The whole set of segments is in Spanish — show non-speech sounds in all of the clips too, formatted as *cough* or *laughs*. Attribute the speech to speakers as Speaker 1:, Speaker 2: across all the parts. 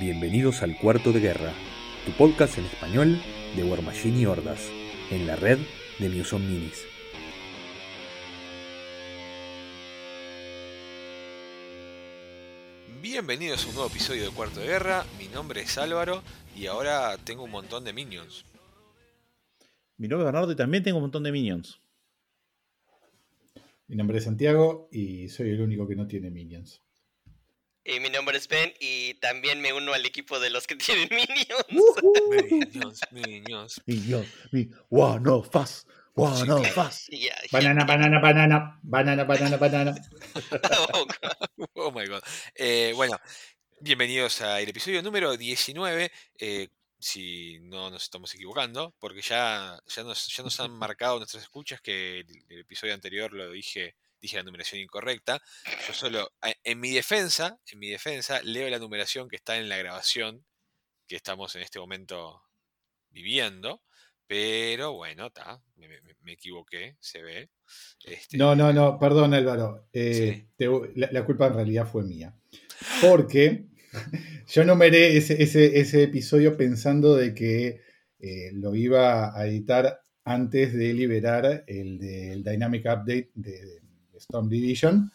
Speaker 1: Bienvenidos al Cuarto de Guerra, tu podcast en español de War Machine y Hordas, en la red de Muson Minis.
Speaker 2: Bienvenidos a un nuevo episodio de Cuarto de Guerra, mi nombre es Álvaro y ahora tengo un montón de minions.
Speaker 3: Mi nombre es Bernardo y también tengo un montón de minions.
Speaker 4: Mi nombre es Santiago y soy el único que no tiene minions.
Speaker 5: Y mi nombre es Ben y también me uno al equipo de los que *laughs* tienen minions.
Speaker 2: Minions, minions.
Speaker 3: Minions, mi one of us, one of us.
Speaker 5: Ya, ya.
Speaker 4: Banana, banana, banana, banana, banana, banana.
Speaker 5: Oh, God. *laughs*
Speaker 2: Oh my god. Eh, bueno, bienvenidos al episodio número 19. eh, si no nos estamos equivocando, porque ya, ya, nos, ya nos han marcado nuestras escuchas que el, el episodio anterior lo dije, dije la numeración incorrecta. Yo solo, a- en mi defensa, en mi defensa, leo la numeración que está en la grabación que estamos en este momento viviendo. Pero bueno, está, me, me- me equivoqué, se ve. Este,
Speaker 4: No, no, no, perdón Álvaro. Eh,
Speaker 2: Sí.
Speaker 4: te- la, la culpa en realidad fue mía. Porque *laughs* yo numeré ese, ese, ese episodio pensando de que eh, lo iba a editar antes de liberar el del Dynamic Update de, de Storm Division.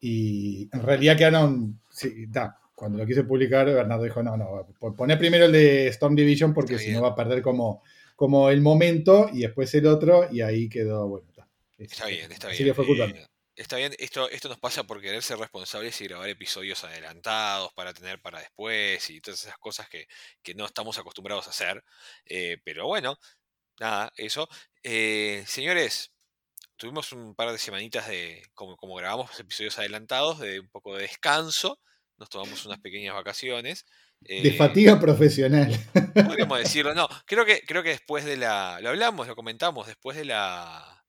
Speaker 4: Y en realidad quedaron. sí, da, cuando lo quise publicar, Bernardo dijo: No, no, pon- poné primero el de Storm Division porque si no va a perder como, como el momento y después el otro. Y ahí quedó, bueno, está.
Speaker 2: Está bien, está bien.
Speaker 4: fue culpa
Speaker 2: eh, está bien, esto, esto nos pasa por querer ser responsables y grabar episodios adelantados para tener para después y todas esas cosas que, que no estamos acostumbrados a hacer. eh, pero bueno, nada, eso. Eh, señores, tuvimos un par de semanitas de, como, como grabamos episodios adelantados, de un poco de descanso. Nos tomamos unas pequeñas vacaciones.
Speaker 4: De
Speaker 2: eh,
Speaker 4: fatiga profesional.
Speaker 2: Podríamos decirlo, no. *laughs* Creo que, creo que después de la. Lo hablamos, lo comentamos, después de la.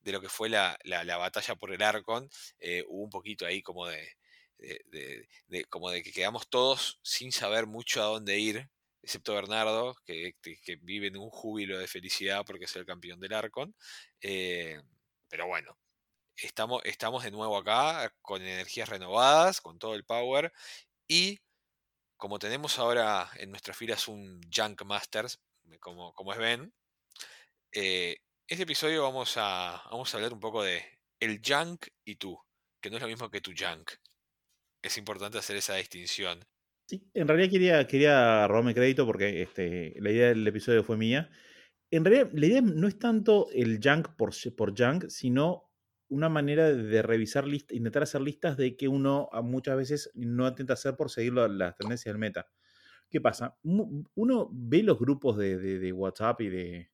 Speaker 2: de lo que fue la, la- la batalla por el Arcon, eh, hubo un poquito ahí como de, de- de- de- como de que quedamos todos sin saber mucho a dónde ir, excepto Bernardo, que, que- que vive en un júbilo de felicidad porque es el campeón del Arcon. Eh, pero bueno, estamos, estamos de nuevo acá con energías renovadas, con todo el power. Y como tenemos ahora en nuestras filas un Junk Masters, como, como es Ben, eh, este episodio vamos a, vamos a hablar un poco de el Junk y tú, que no es lo mismo que tu Junk. Es importante hacer esa distinción.
Speaker 3: Sí, en realidad quería, quería robarme crédito porque este, la idea del episodio fue mía. En realidad, la idea no es tanto el junk por, por junk, sino una manera de revisar listas, intentar hacer listas de que uno a muchas veces no intenta hacer por seguir la- las tendencias del meta. ¿Qué pasa? Uno ve los grupos de, de- de WhatsApp y, de,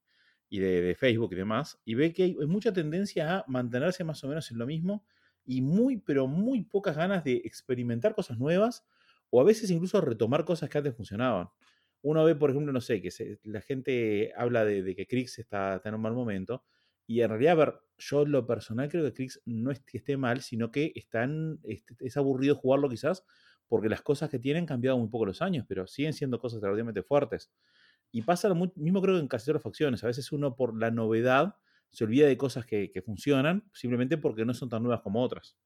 Speaker 3: y de, Facebook y demás, y ve que hay mucha tendencia a mantenerse más o menos en lo mismo y muy, pero muy pocas ganas de experimentar cosas nuevas o a veces incluso retomar cosas que antes funcionaban. Uno ve, por ejemplo, no sé, que la gente habla de, de que Krix está, está en un mal momento, y en realidad, a ver, yo lo personal creo que Krix no es esté mal, sino que están, este, es aburrido jugarlo quizás, porque las cosas que tienen han cambiado muy poco los años, pero siguen siendo cosas extraordinariamente fuertes. Y pasa lo mismo creo que en casi todas las facciones. A veces uno por la novedad se olvida de cosas que, funcionan, simplemente porque no son tan nuevas como otras.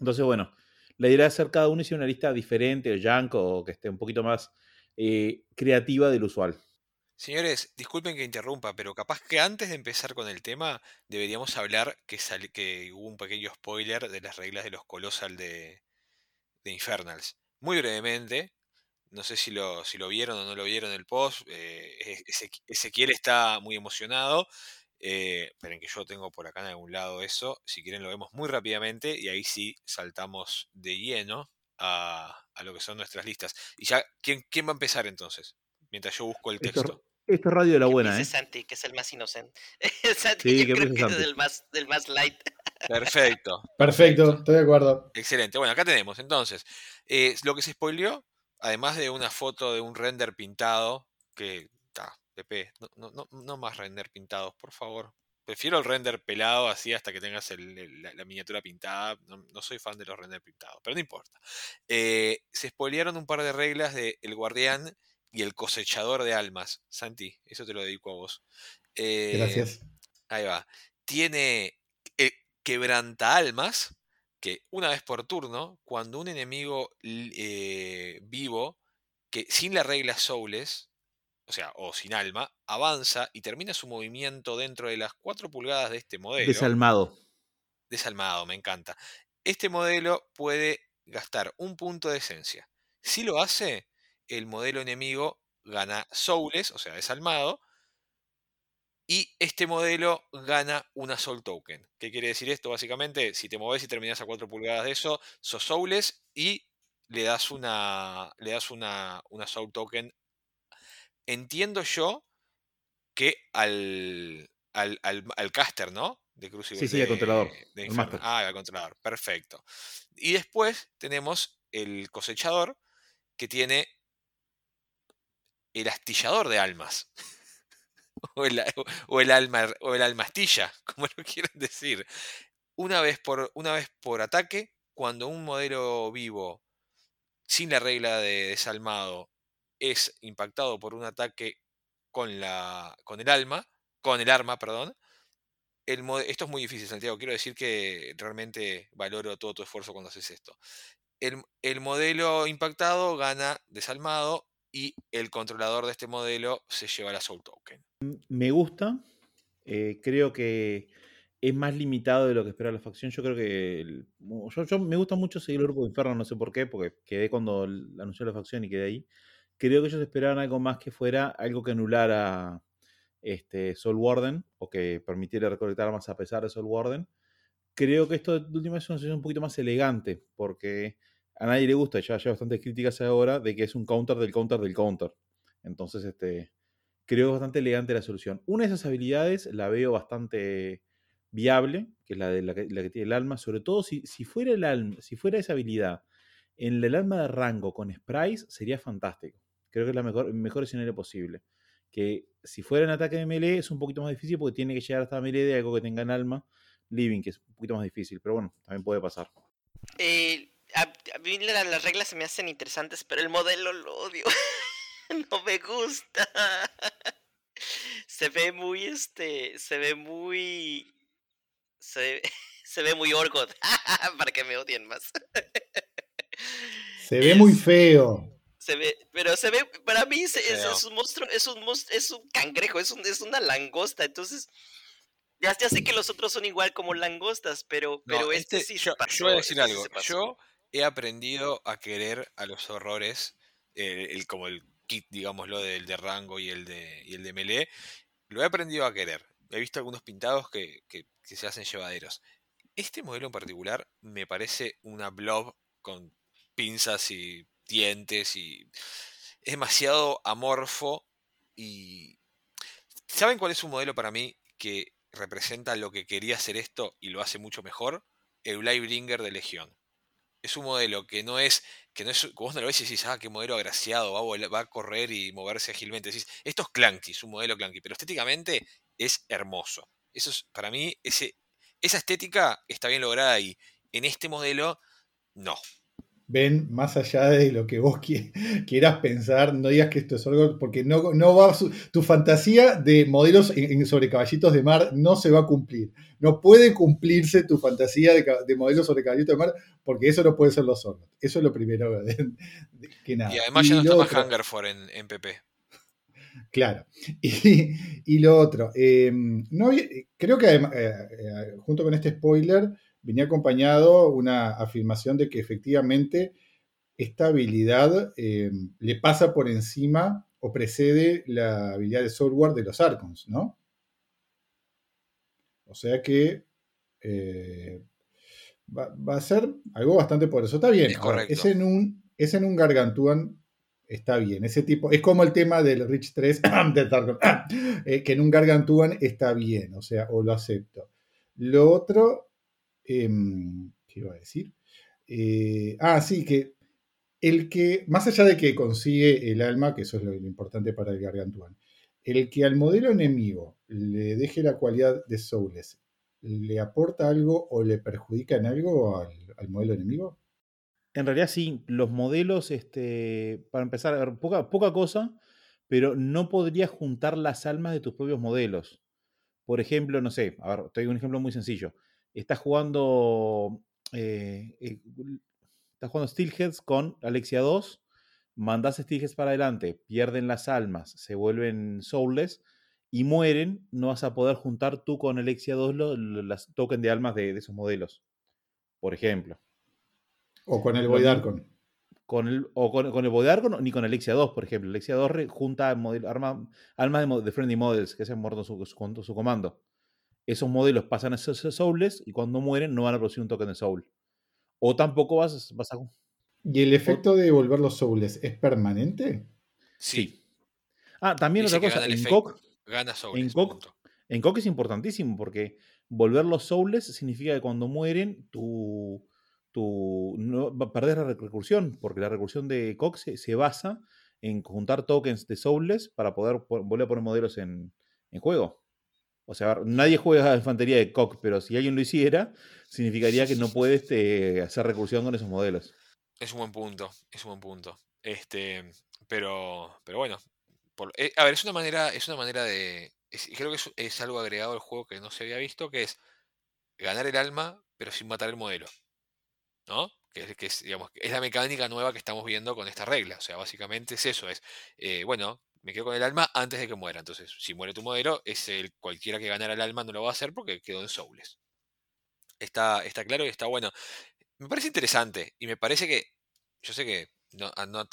Speaker 3: Entonces, bueno, la idea es hacer cada uno y una lista diferente o junk o que esté un poquito más eh, creativa del usual.
Speaker 2: Señores, disculpen que interrumpa, pero capaz que antes de empezar con el tema deberíamos hablar que, sal- hubo un pequeño spoiler de las reglas de los Colossal de, Infernals. Muy brevemente, no sé si lo, vieron o no lo vieron el post, eh, Ezequi- Ezequiel está muy emocionado, eh, esperen que yo tengo por acá en algún lado eso, si quieren lo vemos muy rápidamente y ahí sí saltamos de lleno a, a lo que son nuestras listas. Y ya, ¿quién, quién va a empezar entonces? Mientras yo busco el texto.
Speaker 3: esto es radio de la
Speaker 5: Que
Speaker 3: buena,
Speaker 5: empiece
Speaker 3: ¿eh?
Speaker 5: Santi, que es el más inocente. *laughs* Santi,
Speaker 3: Sí,
Speaker 5: yo
Speaker 3: que
Speaker 5: creo que es
Speaker 3: Santi.
Speaker 5: del más, del más light. *laughs*
Speaker 2: Perfecto.
Speaker 4: Perfecto, estoy de acuerdo.
Speaker 2: Excelente. Bueno, acá tenemos entonces eh, lo que se spoileó, además de una foto de un render pintado, que está, Pepe, no, no, no, no más render pintados, por favor. Prefiero el render pelado así hasta que tengas el- el- la, la miniatura pintada. No, no soy fan de los render pintados, pero no importa. Eh, se spoilearon un par de reglas de El Guardián y el Cosechador de Almas. Santi, eso te lo dedico a vos. Eh,
Speaker 4: Gracias.
Speaker 2: Ahí va. Tiene eh, quebranta almas, que una vez por turno, cuando un enemigo eh, vivo que sin la regla Soulless, o sea, o sin alma, avanza y termina su movimiento dentro de las 4 pulgadas de este modelo.
Speaker 3: Desalmado.
Speaker 2: Desalmado, me encanta. Este modelo puede gastar un punto de esencia. Si lo hace, el modelo enemigo gana Soulless, o sea, desalmado, y este modelo gana una Soul Token. ¿Qué quiere decir esto? Básicamente, si te moves y terminas a 4 pulgadas de eso, sos Soulless y le das una, le das una, una Soul Token. Entiendo yo que al, al, al, caster, ¿no?
Speaker 3: De Crucible. Sí, sí, al controlador.
Speaker 2: ah, al controlador. Perfecto. Y después tenemos el cosechador que tiene el astillador de almas. *laughs* o, el, o, el, alma, o el almastilla, *laughs* como lo quieran decir. Una vez, por, una vez por ataque, cuando un modelo vivo sin la regla de desalmado es impactado por un ataque con, la, con el alma, con el arma, perdón, el, esto es muy difícil, Santiago. Quiero decir que realmente valoro todo tu esfuerzo cuando haces esto. El, el modelo impactado gana desalmado y el controlador de este modelo se lleva la Soul Token.
Speaker 3: Me gusta. Eh, creo que es más limitado de lo que espera la facción. Yo creo que. yo, me gusta mucho seguir el grupo de Inferno, no sé por qué, porque quedé cuando anunció la facción y quedé ahí. Creo que ellos esperaban algo más que fuera algo que anulara este, Soul Warden o que permitiera recolectar más a pesar de Soul Warden. Creo que esto de última es una solución un poquito más elegante, porque a nadie le gusta, ya hay bastantes críticas ahora de que es un counter del counter del counter. Entonces, este, creo que es bastante elegante la solución. Una de esas habilidades la veo bastante viable, que es la, de, la, que, tiene el alma, sobre todo si, si, fuera el alma, si fuera esa habilidad en el alma de rango con sprites, sería fantástico. Creo que es la mejor, mejor escenario posible. Que si fuera en ataque de melee es un poquito más difícil porque tiene que llegar hasta melee de algo que tenga en alma. Living, que es un poquito más difícil, pero bueno, también puede pasar.
Speaker 5: Eh, a, mí las reglas se me hacen interesantes, pero el modelo lo odio. *laughs* no me gusta. se ve muy, este, se ve muy... Se, *laughs* se ve muy Orgot, *laughs* para que me odien más.
Speaker 4: se ve muy feo.
Speaker 5: Se ve, pero se ve, para mí es, un monstruo, es un es un cangrejo, es, un, es una langosta, entonces... Ya, ya, sé que los otros son igual como langostas, pero, pero este, este, sí
Speaker 2: yo, yo voy a decir algo. Yo he aprendido a querer a los horrores, el, como el kit, digámoslo, del de rango y el de, y el de melee, lo he aprendido a querer. He visto algunos pintados que, que, se hacen llevaderos. Este modelo en particular me parece una blob con pinzas y dientes y es demasiado amorfo y ¿saben cuál es un modelo para mí que representa lo que quería hacer esto y lo hace mucho mejor? El Bringer de Legión es un modelo que no es, que no es, vos no lo ves y decís, ah, qué modelo agraciado, va a, correr y moverse ágilmente. Decís, esto es clunky, es un modelo clunky, pero estéticamente es hermoso. Eso es, para mí, ese, esa estética está bien lograda y en este modelo, no
Speaker 4: ven más allá de lo que vos *laughs* quieras pensar, no digas que esto es algo, porque no, no va tu fantasía de modelos sobre caballitos de mar no se va a cumplir. No puede cumplirse tu fantasía de, modelos sobre caballitos de mar, porque eso no puede ser los sordos. Eso es lo primero
Speaker 2: que nada. Y además ya no está más Hungerford en, en PP.
Speaker 4: Claro. *laughs* Y, lo otro, eh, no, creo que además, eh, eh, junto con este spoiler, venía acompañado una afirmación de que efectivamente esta habilidad eh, le pasa por encima o precede la habilidad de software de los Archons, ¿no? O sea que eh, va, a ser algo bastante poderoso. Está bien. Es, en un, es en un Gargantuan, está bien. Ese tipo, es como el tema del Rich 3 *coughs* de *coughs* eh, que en un Gargantuan está bien, o sea, o lo acepto. Lo otro Em, ¿Qué iba a decir? Eh, ah, sí, que el que, más allá de que consigue el alma, que eso es lo, importante para el Gargantuan, el que al modelo enemigo le deje la cualidad de Soulless, ¿le aporta algo o le perjudica en algo al, modelo enemigo?
Speaker 3: En realidad sí, los modelos, este, para empezar, poca, poca cosa, pero no podrías juntar las almas de tus propios modelos. Por ejemplo, no sé, a ver, te doy un ejemplo muy sencillo está jugando, eh, eh, está jugando Steelheads con Alexia 2. mandas Styges para adelante, pierden las almas, se vuelven soulless y mueren, no vas a poder juntar tú con Alexia 2 las tokens de almas de, esos modelos. Por ejemplo.
Speaker 4: O con el Void Archon.
Speaker 3: Con el, o con, el Void ni con Alexia 2, por ejemplo. Alexia 2 junta arma, almas de, Friendly Models que se han muerto su, su, su, comando. Esos modelos pasan a ser soulless y cuando mueren no van a producir un token de soul. O tampoco vas, vas a.
Speaker 4: ¿Y el efecto de volver los soulless es permanente?
Speaker 3: Sí. Ah, también otra cosa. En COC,
Speaker 2: Gana
Speaker 3: En Coq, es importantísimo porque volver los souls significa que cuando mueren tu, tu no, perdés la recursión, porque la recursión de Coq se, basa en juntar tokens de souls para poder volver a poner modelos en, juego. O sea, nadie juega a infantería de Coq, pero si alguien lo hiciera, significaría que no puedes este, hacer recursión con esos modelos.
Speaker 2: Es un buen punto, es un buen punto. Este, pero, pero bueno, eh, a ver, es una manera, es una manera de. creo que es, algo agregado al juego que no se había visto, que es ganar el alma, pero sin matar el modelo. ¿No? Que, que es, digamos, es la mecánica nueva que estamos viendo con esta regla. O sea, básicamente es eso, es, eh, bueno, me quedo con el alma antes de que muera. Entonces, si muere tu modelo, es el, cualquiera que ganara el alma no lo va a hacer porque quedó en Souls. Está, está claro y está bueno. Me parece interesante y me parece que, yo sé que no, a, no,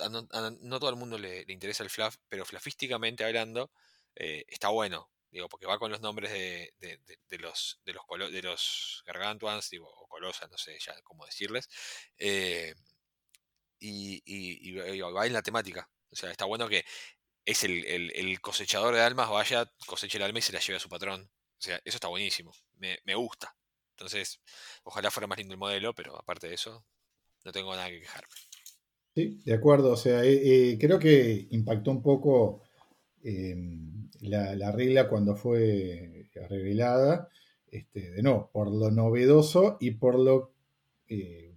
Speaker 2: todo el mundo le, interesa el fluff, pero flafísticamente hablando, eh, está bueno. Digo, porque va con los nombres de, los de los de los gargantuans, o colosas, no sé ya cómo decirles. Eh, y, va en la temática. O sea, está bueno que es el, cosechador de almas, vaya, coseche el alma y se la lleve a su patrón. O sea, eso está buenísimo. Me, me gusta. Entonces, ojalá fuera más lindo el modelo, pero aparte de eso, no tengo nada que quejarme.
Speaker 4: Sí, de acuerdo. O sea, eh, eh, creo que impactó un poco em, la, regla cuando fue revelada, este, de no, por lo novedoso y por lo eh,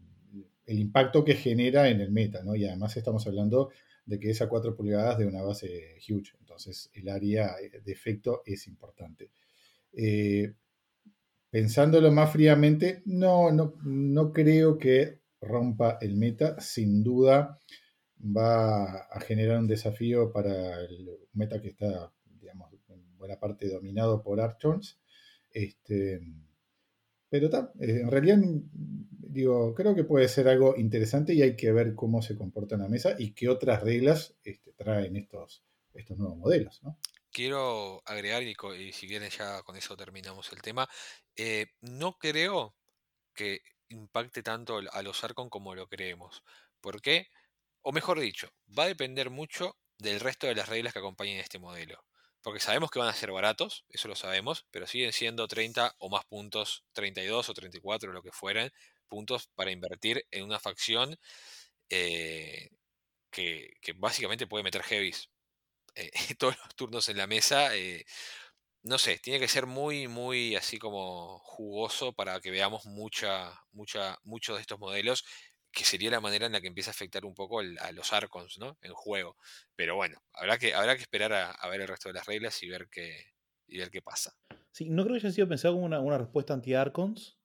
Speaker 4: el impacto que genera en el meta, ¿no? Y además estamos hablando de que es a 4 pulgadas de una base huge, entonces el área de efecto es importante. pensándolo más fríamente, no, no, no creo que rompa el meta, sin duda va a generar un desafío para el meta que está, digamos, en buena parte dominado por Archons. Este, pero eh, en realidad, digo, creo que puede ser algo interesante y hay que ver cómo se comporta en la mesa y qué otras reglas este, traen estos, estos nuevos modelos.
Speaker 2: Quiero agregar, y, si bien ya con eso terminamos el tema, eh, no creo que impacte tanto a los Arcon como lo creemos. ¿Por qué? O mejor dicho, va a depender mucho del resto de las reglas que acompañen este modelo. Porque sabemos que van a ser baratos, eso lo sabemos, pero siguen siendo 30 o más puntos, 32 o 34, lo que fueran, puntos para invertir en una facción eh, que, básicamente puede meter heavies eh, *laughs* todos los turnos en la mesa. Eh, no sé, tiene que ser muy, muy así como jugoso para que veamos mucha, mucha, muchos de estos modelos, que sería la manera en la que empieza a afectar un poco a los Arcons, ¿no? En juego. Pero bueno, habrá que, habrá que esperar a, ver el resto de las reglas y ver qué, y ver qué pasa.
Speaker 3: Sí, no creo que haya sido pensado como una, respuesta anti-Arcons,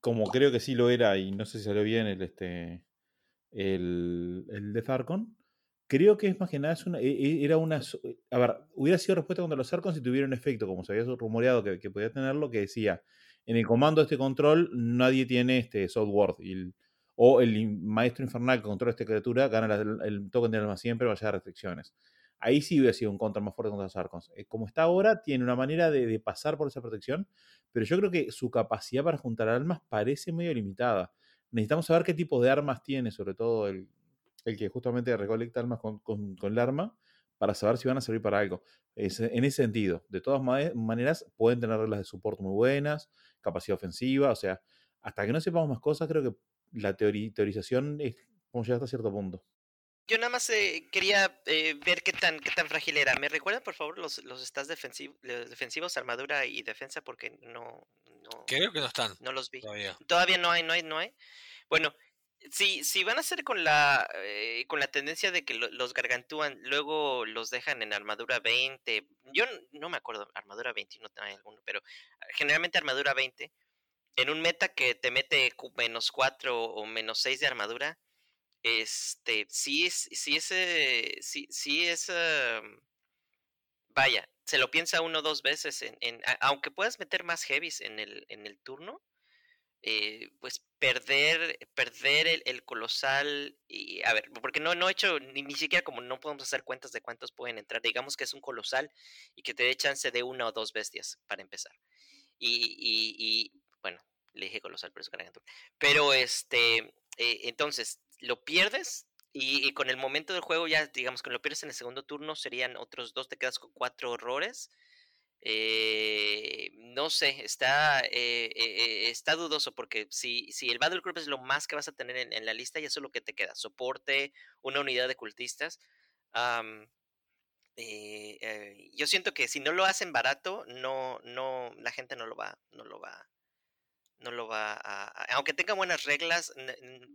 Speaker 3: como creo que sí lo era, y no sé si salió bien el, este, el, el Death Arcon Creo que es más que nada, es una, e, e, era una... Eh, a ver, hubiera sido respuesta contra los Arcons si tuviera un efecto, como se había rumoreado que, que, podía tenerlo, que decía, en el comando de este control nadie tiene este Sword o el maestro infernal que controla esta criatura gana el token de alma siempre, vaya a restricciones. Ahí sí hubiera sido un contra más fuerte contra los Arcons. Eh, como está ahora, tiene una manera de, pasar por esa protección, pero yo creo que su capacidad para juntar armas parece medio limitada. Necesitamos saber qué tipo de armas tiene, sobre todo el, el que justamente recolecta armas con, el arma para saber si van a servir para algo. en ese sentido, de todas maneras, pueden tener reglas de soporte muy buenas, capacidad ofensiva, o sea, hasta que no sepamos más cosas, creo que la teorización es como llega hasta cierto punto.
Speaker 5: Yo nada más eh, quería eh, ver qué tan, qué tan frágil era. ¿Me recuerdan, por favor, los, los stats defensivos, armadura y defensa? Porque no, no...
Speaker 2: Creo que no están.
Speaker 5: No los vi. Todavía. Todavía no hay, no hay, no hay. Bueno, si, si van a ser con la, eh, con la tendencia de que los gargantúan, luego los dejan en armadura 20. Yo no me acuerdo, armadura 20, no hay alguno, pero ah, generalmente armadura 20. En un meta que te mete menos 4 o menos 6 de armadura, este, sí es, sí ese, sí, sí es, em, vaya, se lo piensa uno o dos veces, en, aunque puedas meter más heavies en el, en el turno, eh, pues perder, perder el, el, colosal, y a ver, porque no, no he hecho, ni, ni siquiera como no podemos hacer cuentas de cuántos pueden entrar, digamos que es un colosal y que te dé chance de una o dos bestias para empezar. Y bueno, le dije colosal, pero es gran Pero este, eh, entonces, lo pierdes y, con el momento del juego ya, digamos, que lo pierdes en el segundo turno, serían otros dos, te quedas con cuatro horrores. Eh, no sé, está, eh, eh, está dudoso porque si, si el Battle Group es lo más que vas a tener en, la lista, y eso es lo que te queda. Soporte, una unidad de cultistas. Yo siento que si no lo hacen barato, no, no, la gente no lo va, no lo va, no lo va a, aunque tenga buenas reglas,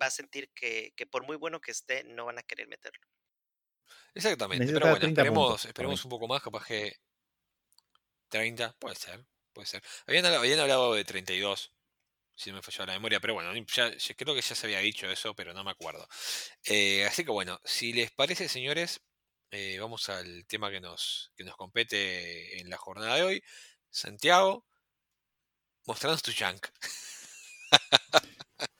Speaker 5: va a sentir que, que, por muy bueno que esté, no van a querer meterlo.
Speaker 2: Exactamente, Necesita pero bueno, esperemos, puntos, esperemos un poco más, capaz que 30, puede ser, puede ser. Habían, habían hablado de 32, si no me falló la memoria, pero bueno, ya, ya, creo que ya se había dicho eso, pero no me acuerdo. Eh, así que bueno, si les parece, señores, eh, vamos al tema que nos, que nos compete en la jornada de hoy. Santiago, mostrarnos tu junk.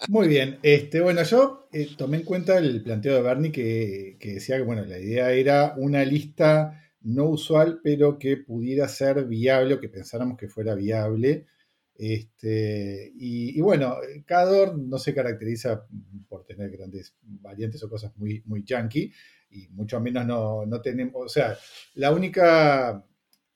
Speaker 4: Muy bien, este, bueno, yo eh, tomé en cuenta el planteo de Bernie que, que decía que bueno, la idea era una lista no usual, pero que pudiera ser viable o que pensáramos que fuera viable. Este, y, y, bueno, Cador no se caracteriza por tener grandes variantes o cosas muy, muy junky, y mucho menos no, no tenemos, o sea, la única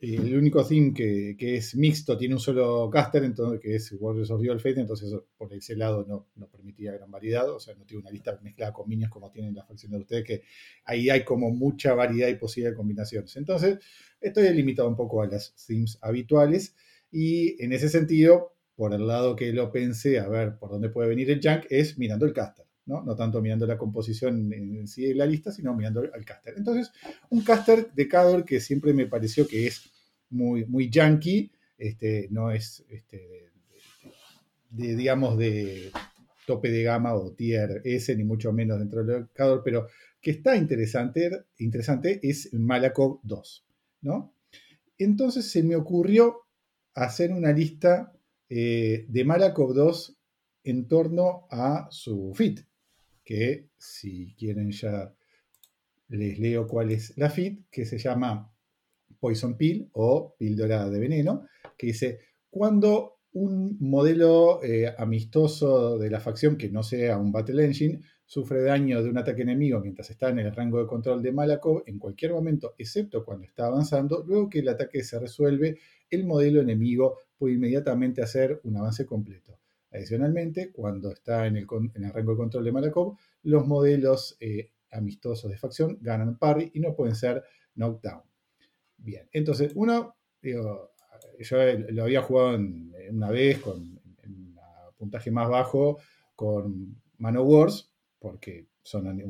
Speaker 4: el único theme que, que, es mixto tiene un solo caster, entonces, que es Warriors of Dual Fate, entonces por ese lado no, no, permitía gran variedad, o sea, no tiene una lista mezclada con minions como tienen las facciones de ustedes, que ahí hay como mucha variedad y posibilidad de combinaciones. Entonces, estoy limitado un poco a las themes habituales, y en ese sentido, por el lado que lo pensé, a ver por dónde puede venir el junk, es mirando el caster. ¿No? no tanto mirando la composición en sí de la lista, sino mirando al caster. Entonces, un caster de Cador que siempre me pareció que es muy, muy yankee, este, no es, este, de, digamos, de tope de gama o tier S, ni mucho menos dentro del mercado, pero que está interesante, interesante es Malakov 2, ¿no? Entonces se me ocurrió hacer una lista eh, de Malakov 2 en torno a su fit, que si quieren ya les leo cuál es la fit, que se llama Poison Pill o píldora de veneno, que dice, cuando un modelo eh, amistoso de la facción que no sea un Battle Engine sufre daño de un ataque enemigo mientras está en el rango de control de Malakov en cualquier momento, excepto cuando está avanzando, luego que el ataque se resuelve, el modelo enemigo puede inmediatamente hacer un avance completo. Adicionalmente, cuando está en el, en el rango de control de Malakov, los modelos eh, amistosos de facción ganan parry y no pueden ser knockdown. Bien, entonces uno, digo, yo lo había jugado una vez con un puntaje más bajo con Manowars, porque son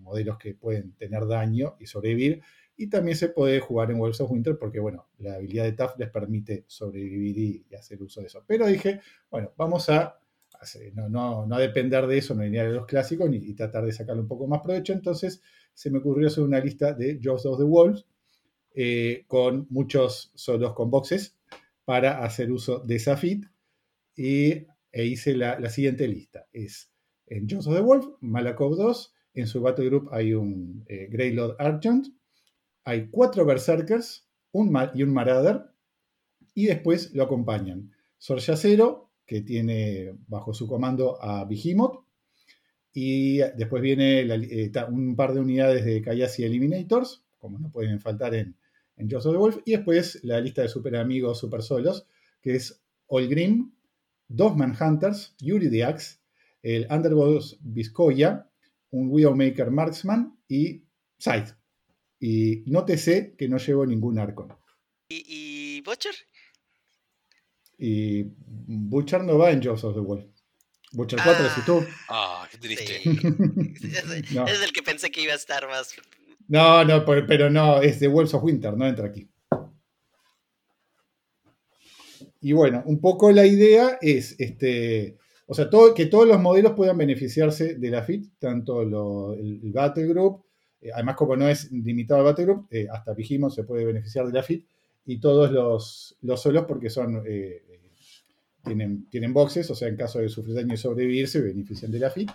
Speaker 4: modelos que pueden tener daño y sobrevivir. Y también se puede jugar en Wolves of Winter porque, bueno, la habilidad de TAF les permite sobrevivir y, hacer uso de eso. Pero dije, bueno, vamos a no, no, no, depender de eso, no venir de los clásicos ni, y tratar de sacarle un poco más provecho. Entonces se me ocurrió hacer una lista de Jaws of the Wolves, eh, con muchos solos con boxes para hacer uso de esa fit y, e hice la, siguiente lista. Es en Jones of the Wolf, Malakov 2, en su Battle Group hay un eh, Greylord Argent, hay cuatro Berserkers un y un Marauder, y después lo acompañan Sorjacero, que tiene bajo su comando a Behemoth, y después viene eh, un par de unidades de Kayasi Eliminators, como no pueden faltar en, en the Wolf. Y después la lista de super amigos, super solos, que es All Grim, dos Manhunters, Yuri the Axe, el Underboss Vizcoya, un Widowmaker Marksman y Scythe. Y nótese que no llevo ningún arco.
Speaker 5: ¿Y, ¿Y, Butcher?
Speaker 4: Y Butcher no va en Jaws of the Wolf. Butcher 4 ah, si tú.
Speaker 2: Ah, qué triste.
Speaker 5: Sí. es, *laughs* no. es el que pensé que iba a estar más
Speaker 4: no, no, pero no, es de Wolves of Winter, no entra aquí. Y bueno, un poco la idea es, este, o sea, todo, que todos los modelos puedan beneficiarse de la FIT, tanto el, Battle Group, eh, además como no es limitado al Battle Group, eh, hasta Vigimo se puede beneficiar de la FIT, y todos los, los solos porque son, eh, tienen, tienen boxes, o sea, en caso de sufrir daño y sobrevivir, se benefician de la FIT,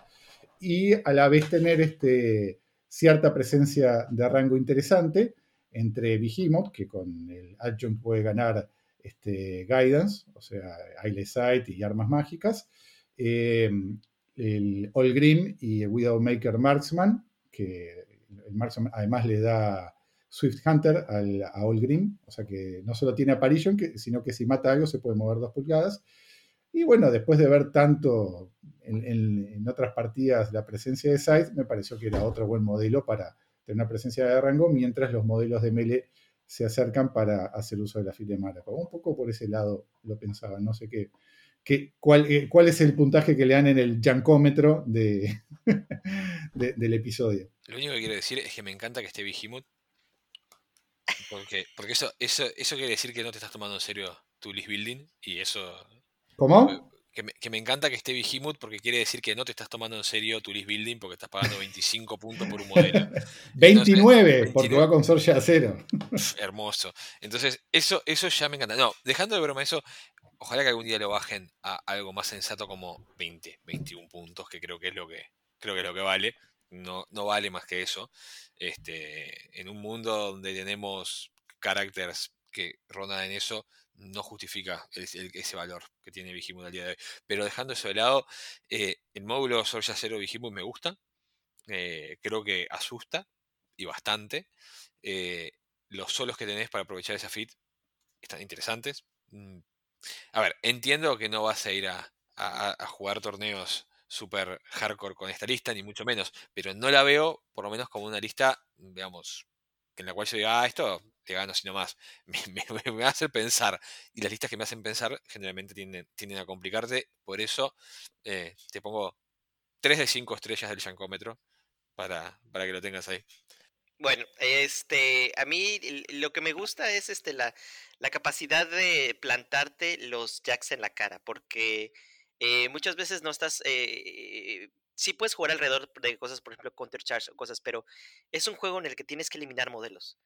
Speaker 4: y a la vez tener este, cierta presencia de rango interesante entre Vigimoth, que con el Adjunct puede ganar este, Guidance, o sea, Eyeless Sight y armas mágicas, eh, el All Green y el Widowmaker Marksman, que el Marksman además le da Swift Hunter al, a All Green, o sea que no solo tiene Apparition, sino que si mata algo se puede mover dos pulgadas. Y bueno, después de ver tanto en, otras partidas la presencia de Scythe, me pareció que era otro buen modelo para tener una presencia de rango, mientras los modelos de Melee se acercan para hacer uso de la fila de Un poco por ese lado lo pensaba, no sé qué, cuál, eh, cuál, es el puntaje que le dan en el yancómetro *laughs* de, del episodio.
Speaker 2: Lo único que quiero decir es que me encanta que esté Vigimut. Porque, porque eso, eso, eso quiere decir que no te estás tomando en serio tu list building. Y eso.
Speaker 4: ¿Cómo?
Speaker 2: Que me, encanta que esté Vigimut porque quiere decir que no te estás tomando en serio tu list building porque estás pagando 25 puntos por un modelo. *laughs*
Speaker 4: 29, porque va con Sorja a cero. *laughs*
Speaker 2: Hermoso. Entonces, eso, eso ya me encanta. No, dejando de broma eso, ojalá que algún día lo bajen a algo más sensato como 20, 21 puntos, que creo que es lo que, creo que es lo que vale. No, no vale más que eso. Este, en un mundo donde tenemos caracteres que rondan en eso, no justifica ese valor que tiene Vigimut al día de hoy. Pero dejando eso de lado, eh, el módulo Soya Cero Vigimut me gusta. Eh, creo que asusta y bastante. Eh, los solos que tenés para aprovechar esa fit están interesantes. Mm, a ver, entiendo que no vas a ir a, jugar torneos super hardcore con esta lista, ni mucho menos, pero no la veo, por lo menos, como una lista, digamos, en la cual yo diga, ah, esto te gano sino más. *laughs* Me, va a hacer pensar, y las listas que me hacen pensar generalmente tienden, tienden a complicarte, por eso eh, te pongo 3 de 5 estrellas del yancómetro para, para que lo tengas ahí.
Speaker 5: Bueno, este, a mí lo que me gusta es este la, la capacidad de plantarte los jacks en la cara, porque eh, muchas veces no estás, eh, sí puedes jugar alrededor de cosas, por ejemplo, Counter Charge o cosas, pero es un juego en el que tienes que eliminar modelos.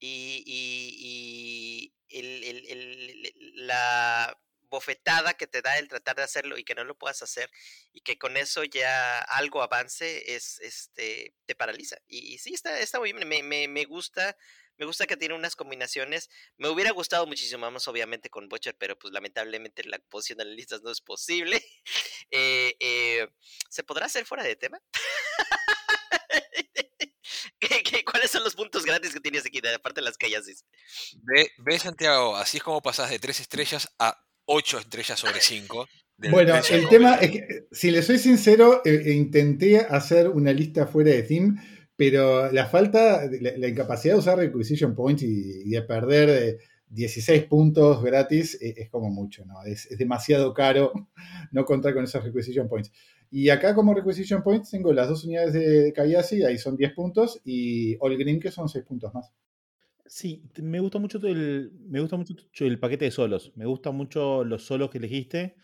Speaker 5: Y, y, y el, el, el, la bofetada que te da el tratar de hacerlo y que no lo puedas hacer y que con eso ya algo avance es este te paraliza. Y, sí está está muy bien me, me, me, gusta me gusta que tiene unas combinaciones. Me hubiera gustado muchísimo más obviamente con Butcher pero pues lamentablemente la posición de las listas no es posible. *laughs* Eh, eh, se podrá hacer fuera de tema *laughs* cuáles son los puntos gratis que tienes aquí, aparte de las que ya
Speaker 2: Ve, ve, Santiago, así es como pasas de tres estrellas a 8 estrellas sobre 5.
Speaker 4: Bueno, el tema es que, si le soy sincero, eh, eh, intenté hacer una lista fuera de Team, pero la falta, la, incapacidad de usar Requisition Points y, de perder 16 eh, puntos gratis es, como mucho, ¿no? Es, demasiado caro *laughs* no contar con esos Requisition Points. Y acá como Requisition Points tengo las dos unidades de Kayasi, ahí son 10 puntos, y All Green que son 6 puntos más.
Speaker 3: Sí, me gusta mucho el, me gusta mucho el paquete de solos. Me gustan mucho los solos que elegiste.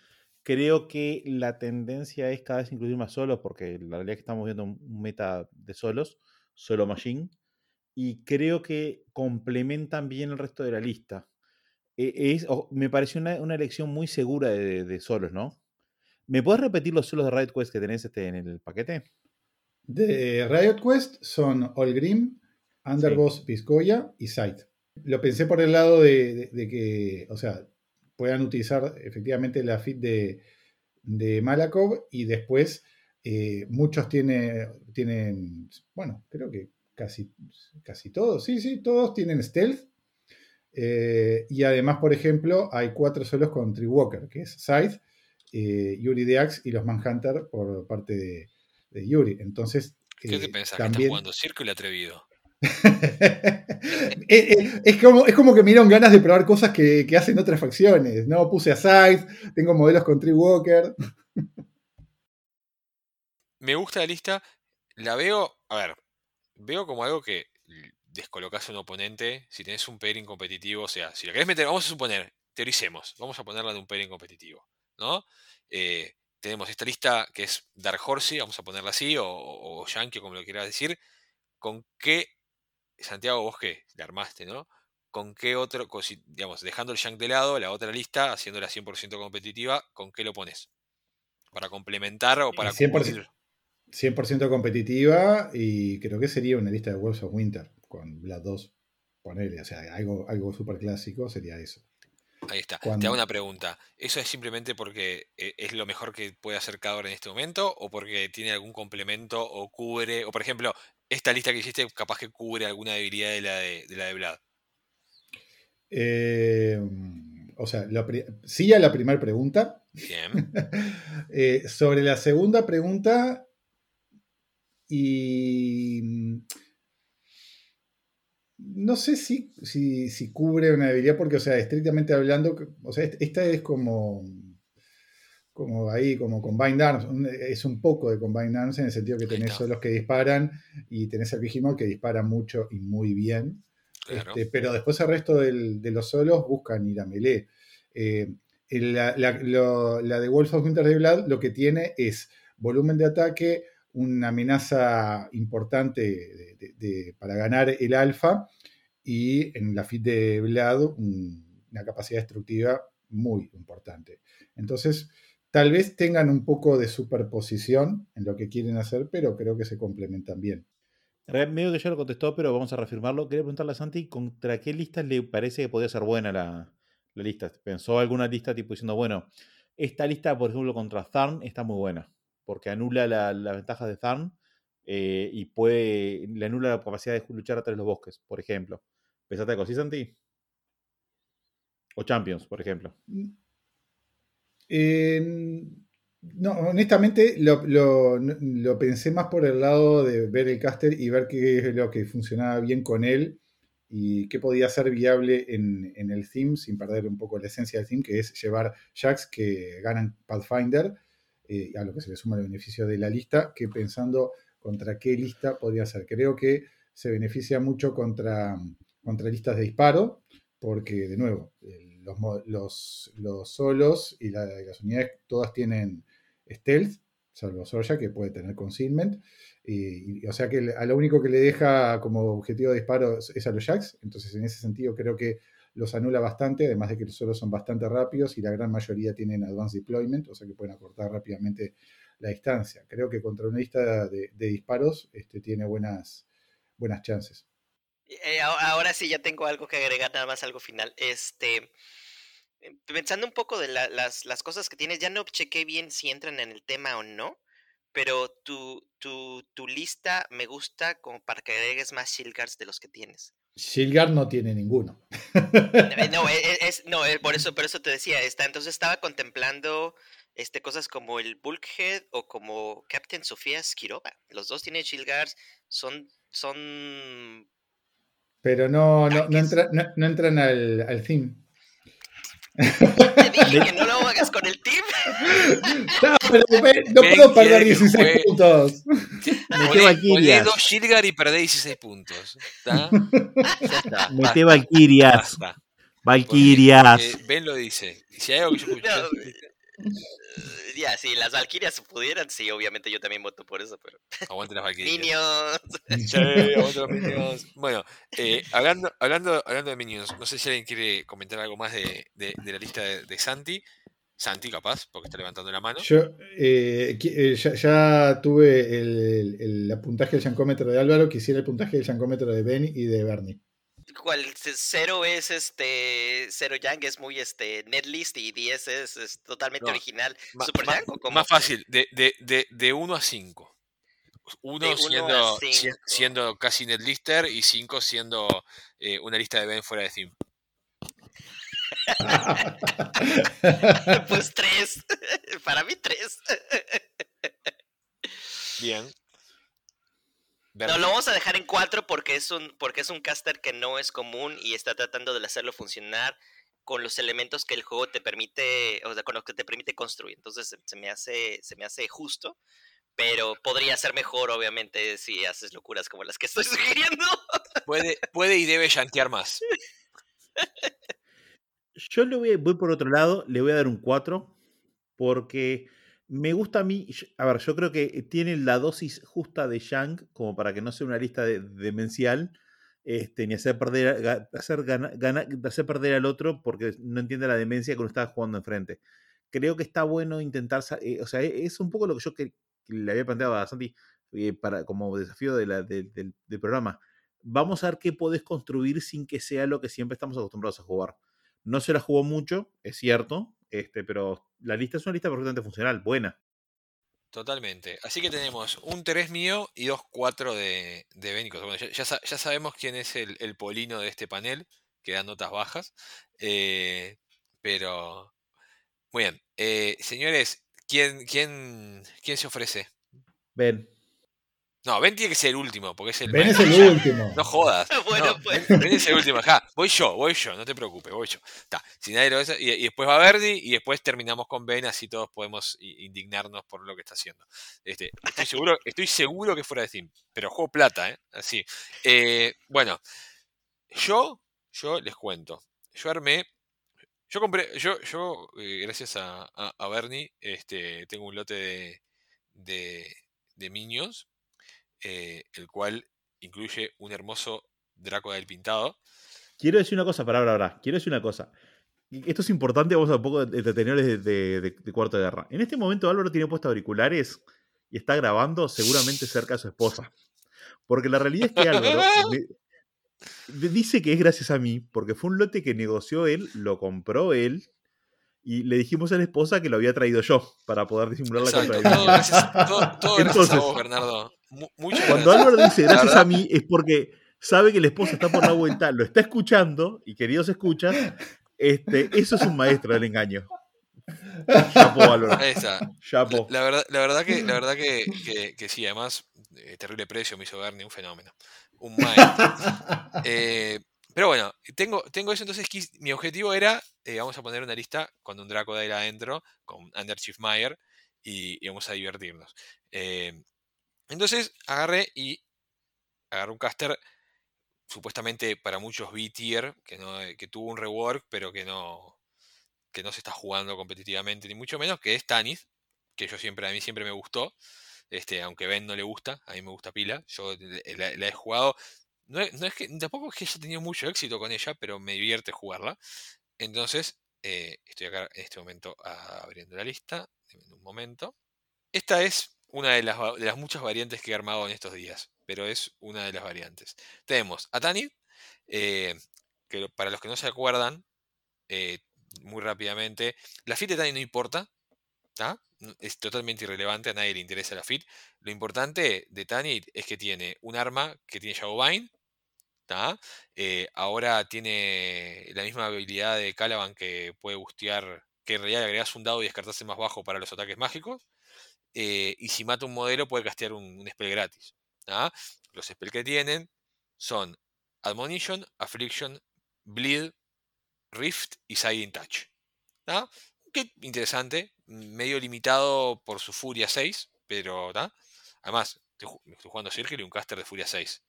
Speaker 3: Creo que la tendencia es cada vez incluir más solos, porque la realidad es que estamos viendo un meta de solos, solo machine, y creo que complementan bien el resto de la lista. E, es, me pareció una, elección muy segura de, solos, ¿no? ¿Me puedes repetir los solos de Riot Quest que tenés este, en el paquete?
Speaker 4: De Riot Quest son All Green, Underboss, Piscoya y Sight. Lo pensé por el lado de, que, o sea, puedan utilizar efectivamente la fit de, de Malakov y después eh, muchos tiene, tienen, bueno, creo que casi, casi todos, sí, sí, todos tienen stealth. Eh, y además, por ejemplo, hay cuatro solos con Tree Walker, que es Scythe, eh, Yuri de Axe y los Manhunter por parte de, Yuri. Entonces,
Speaker 2: ¿qué te pensás? También... Que estás jugando Círculo Atrevido. *laughs*
Speaker 4: es, como, es como que me dieron ganas de probar cosas que, hacen otras facciones. ¿no? Puse a Scythe, tengo modelos con Tree Walker. *laughs*
Speaker 2: me gusta la lista. La veo, a ver, veo como algo que descolocas a un oponente si tenés un pairing competitivo. O sea, si la querés meter, vamos a suponer, teoricemos, vamos a ponerla de un pairing competitivo. ¿No? Eh, tenemos esta lista que es Dark Horsey, vamos a ponerla así, o, o Yankee, como lo quieras decir, ¿con qué, Santiago, vos qué, le armaste, ¿no? ¿Con qué otro, digamos, dejando el Yank de lado, la otra lista, haciéndola 100% competitiva, ¿con qué lo pones? ¿Para complementar o para
Speaker 4: 100%, 100% competitiva y creo que sería una lista de Wolves of Winter con las dos, ponerle, o sea, algo, algo súper clásico sería eso.
Speaker 2: Ahí está. Te hago una pregunta. ¿Eso es simplemente porque eh, es lo mejor que puede hacer Cador en este momento? ¿O porque tiene algún complemento o cubre? O por ejemplo, esta lista que hiciste capaz que cubre alguna debilidad de la de, la de Vlad.
Speaker 4: Eh, o sea, sí a la primera pregunta. Bien. *laughs* Eh, sobre la segunda pregunta, y no sé si, si, cubre una debilidad, porque, o sea, estrictamente hablando, o sea, esta es como, como ahí, como Combined Arms, es un poco de Combined Arms en el sentido que tenés solos que disparan y tenés el Vigimon que dispara mucho y muy bien. Este, pero después el resto de los solos buscan ir a melee. Eh, la, de Wolf of Winter de Blood lo que tiene es volumen de ataque, una amenaza importante para ganar el alfa y en la fit de Vlad una capacidad destructiva muy importante. Entonces, tal vez tengan un poco de superposición en lo que quieren hacer, pero creo que se complementan bien.
Speaker 3: Medio que ya lo contestó, pero vamos a reafirmarlo. Quería preguntarle a Santi, ¿contra qué lista le parece que podría ser buena la, la lista? ¿Pensó alguna lista tipo diciendo, bueno, esta lista, por ejemplo, contra Zarn está muy buena? Porque anula la, la ventaja de Tharn eh, y puede, le anula la capacidad de luchar atrás de los bosques, por ejemplo. ¿Pensaste algo así, Santi? O Champions, por ejemplo. Mm.
Speaker 4: no, honestamente lo, pensé más por el lado de ver el caster y ver qué es lo que funcionaba bien con él y qué podía ser viable en, en el theme sin perder un poco la esencia del theme, que es llevar jacks que ganan Pathfinder eh, a lo que se le suma el beneficio de la lista, que pensando contra qué lista podría ser. Creo que se beneficia mucho contra, contra listas de disparo, porque de nuevo, los, los, solos y, las unidades todas tienen stealth, salvo Sorja, que puede tener concealment. Y, o sea que a lo único que le deja como objetivo de disparo es a los jacks. Entonces, en ese sentido, creo que los anula bastante, además de que los solos son bastante rápidos y la gran mayoría tienen advanced deployment, o sea que pueden acortar rápidamente la distancia. Creo que contra una lista de, disparos este, tiene buenas, buenas chances.
Speaker 5: Eh, ahora sí ya tengo algo que agregar, nada más algo final. Este, pensando un poco de las, cosas que tienes, ya no chequé bien si entran en el tema o no, pero tu, tu, tu lista me gusta como para que agregues más shield guards de los que tienes.
Speaker 4: Shilgar no tiene ninguno.
Speaker 5: Eh, no, eh, es, no eh, por, eso, por eso te decía, está, entonces estaba contemplando este, cosas como el Bulkhead o como Captain Sofía Skirova. Los dos tienen Shilgars, son, son...
Speaker 4: Pero no, no, no, no, entran al, al theme.
Speaker 5: Te dije que no lo hagas con el team. *laughs*
Speaker 4: No, pero no puedo perder 16 puntos.
Speaker 2: Mete Valkyrias. dos Shilgar y perdé 16 puntos. ¿Está?
Speaker 3: Ya está. Mete Valkyrias. Valkyrias.
Speaker 2: Ben lo dice. Si hay algo que yo escuché. *laughs*
Speaker 5: No, ya, si las Valkyrias pudieran, sí, obviamente yo también voto por eso, pero.
Speaker 2: Aguante las *laughs* Valkyrias.
Speaker 5: Minions. *laughs*
Speaker 2: Sí, aguante los Minions. Bueno, eh, hablando, hablando, hablando de Minions, no sé si alguien quiere comentar algo más de, de, de la lista de, de, Santi. Santi, capaz, porque está levantando la mano.
Speaker 4: Yo eh, eh ya, ya, tuve el, el, el, puntaje del yancómetro de Álvaro, quisiera el puntaje del yancómetro de Ben y de Bernie
Speaker 5: cual cero es este cero Yang es muy este netlist y 10 es, totalmente original. ¿Super
Speaker 2: Más fácil, de, de, de, de 1 a 5. 1 siendo, siendo casi netlister y 5 siendo eh, una lista de Ben fuera de Steam. *laughs* *laughs*
Speaker 5: pues 3. *laughs* Para mí 3.
Speaker 2: Bien.
Speaker 5: No, lo vamos a dejar en cuatro porque es un porque es un caster que no es común y está tratando de hacerlo funcionar con los elementos que el juego te permite, o sea, con los que te permite construir. Entonces se me hace se me hace justo, pero podría ser mejor obviamente si haces locuras como las que estoy *laughs* sugiriendo.
Speaker 2: Puede puede y debe yantear más.
Speaker 3: Yo le voy, voy por otro lado, le voy a dar un 4 porque Me gusta a mí, a ver, yo creo que tiene la dosis justa de Yang como para que no sea una lista de- demencial, este, ni hacer perder, hacer, hacer perder al otro porque no entiende la demencia que uno está jugando enfrente. Creo que está bueno intentar, eh, o sea, e- es un poco lo que yo que, le había planteado a Santi eh, para, como desafío del programa. Vamos a ver qué podés construir sin que sea lo que siempre estamos acostumbrados a jugar. No se la jugó mucho, es cierto, este, pero la lista es una lista perfectamente funcional, buena.
Speaker 2: Totalmente. Así que tenemos un 3 mío y dos 4 de, de Bénicos. Bueno, ya, ya sa- ya sabemos quién es el, el polino de este panel, que da notas bajas. eh, pero, muy bien. Eh, señores, ¿quién, quién, ¿quién se ofrece?
Speaker 3: Ven.
Speaker 2: No, Ben tiene que ser el último, porque es el
Speaker 4: Ben es el
Speaker 2: ya.
Speaker 4: último.
Speaker 2: No jodas. *laughs*
Speaker 5: Bueno,
Speaker 2: no,
Speaker 5: pues.
Speaker 2: Ben es el último. Ajá, voy yo, voy yo, no te preocupes, voy yo. Está, si nadie lo y, y después va Verdi y después terminamos con Ben, así todos podemos indignarnos por lo que está haciendo. Este, estoy seguro, estoy seguro que fuera de Steam, pero juego plata, ¿eh? Así. Eh, bueno, yo, yo les cuento. Yo armé. Yo compré, yo, yo eh, gracias a, a, a Bernie, este, tengo un lote de, de, de Minions, eh, el cual incluye un hermoso Draco del pintado.
Speaker 3: Quiero decir una cosa, para ahora. Quiero decir una cosa. Esto es importante, vamos a un poco de de, de- de- de cuarto de guerra. En este momento Álvaro tiene puestos auriculares y está grabando seguramente cerca de su esposa. Porque la realidad es que Álvaro *laughs* me- dice que es gracias a mí, porque fue un lote que negoció él, lo compró él, y le dijimos a la esposa que lo había traído yo para poder disimular la compra de
Speaker 2: todo gracias, todo- todo *laughs* gracias a vos, Bernardo. Mu- muchas
Speaker 3: Cuando. Álvaro dice gracias a mí es porque sabe que la esposa está por la vuelta, lo está escuchando y queridos escuchas, este, eso es un maestro del engaño. Chapo, Álvaro. Chapo.
Speaker 2: La verdad, la verdad que, la verdad que, que- que sí, además, eh, terrible precio me hizo Bernie, un fenómeno. Un maestro. Eh, pero bueno, tengo, tengo eso, entonces mi objetivo era, eh, vamos a poner una lista con un Draco de ahí adentro, con Under Chief Meyer, y, y vamos a divertirnos. Eh, entonces agarré y agarré un caster supuestamente para muchos B-tier, que, no, eh, que tuvo un rework, pero que no, que no se está jugando competitivamente, ni mucho menos, que es Tanis, que yo siempre, a mí siempre me gustó. Este, aunque Ben no le gusta, a mí me gusta pila. Yo le- la, he jugado. No no es que, tampoco es que haya tenido mucho éxito con ella, pero me divierte jugarla. Entonces, eh, estoy acá en este momento abriendo la lista. Denme un momento. Esta es una de las, de las muchas variantes que he armado en estos días, pero es una de las variantes. Tenemos a Tanit, eh, que para los que no se acuerdan, eh, muy rápidamente, la fit de Tanit no importa, ¿tá? Es totalmente irrelevante, a nadie le interesa la fit. Lo importante de Tanit es que tiene un arma que tiene Shadowbind. Eh, ahora tiene la misma habilidad de Calaban que puede bustear, que en realidad le agregas un dado y descartarse más bajo para los ataques mágicos. Eh, y si mata un modelo puede castear un, un spell gratis. ¿tá? Los spells que tienen son Admonition, Affliction, Bleed, Rift y Siding Touch. ¿tá? Qué interesante, medio limitado por su Furia 6, pero además estoy, estoy jugando Circle y un caster de Furia 6.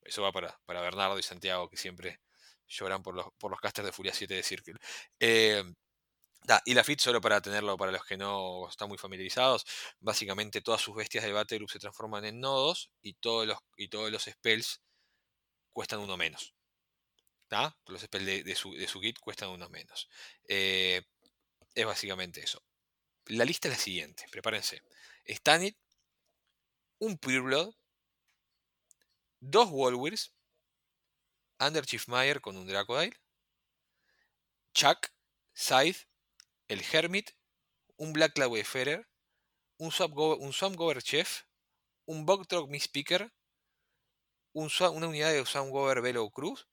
Speaker 2: Eso va para, para Bernardo y Santiago, que siempre lloran por los, por los casters de Furia 7 de Circle. Eh, y la fit, solo para tenerlo para los que no están muy familiarizados, básicamente todas sus bestias del Battle Group se transforman en nodos y todos los, y todos los spells cuestan uno menos. ¿tá? Los spells de, su, de su kit cuestan uno menos. Eh, es básicamente eso. La lista es la siguiente, prepárense. Stanit, un Pureblood, dos Wolwirs, Under Chief Meyer con un Dracodile, Chuck, Scythe, el Hermit, un Black Cloud Wayfarer, un Swamp Go- un Swamp Gober Chef, un Bogtrog Mistpicker, un Swa- una unidad de Swamp Gober Velo Cruz,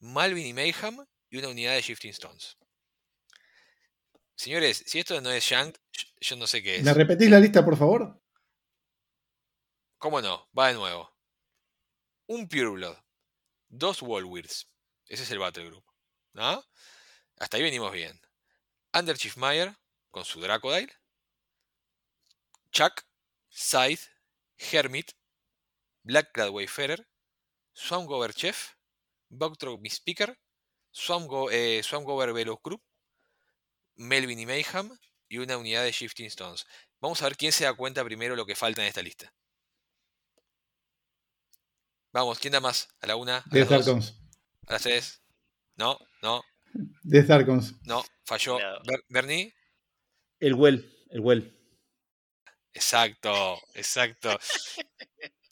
Speaker 2: Malvin y Mayhem y una unidad de Shifting Stones. Señores, si esto no es Shank, yo- no sé qué es.
Speaker 4: ¿Me repetís la lista, por favor?
Speaker 2: ¿Cómo no? Va de nuevo. Un Pureblood. Dos Wolwirs. Ese es el Battle Group. ¿No? Hasta ahí venimos bien. Under Chief Meyer con su Dracodile. Chuck, Scythe, Hermit, Black Clad Wayfarer, Swamp Gober Chef, Bugtrog Mistpicker, Swamp, Go, eh, Swamp Gober Velo Crew, Melvin y Mayhem y una unidad de Shifting Stones. Vamos a ver quién se da cuenta primero lo que falta en esta lista. Vamos, ¿quién da más? ¿A la una? ¿A las dos? ¿A las tres? No, no,
Speaker 4: Death Archons.
Speaker 2: no, falló.
Speaker 5: No.
Speaker 2: Bernie,
Speaker 3: El Well, el Well.
Speaker 2: exacto, exacto.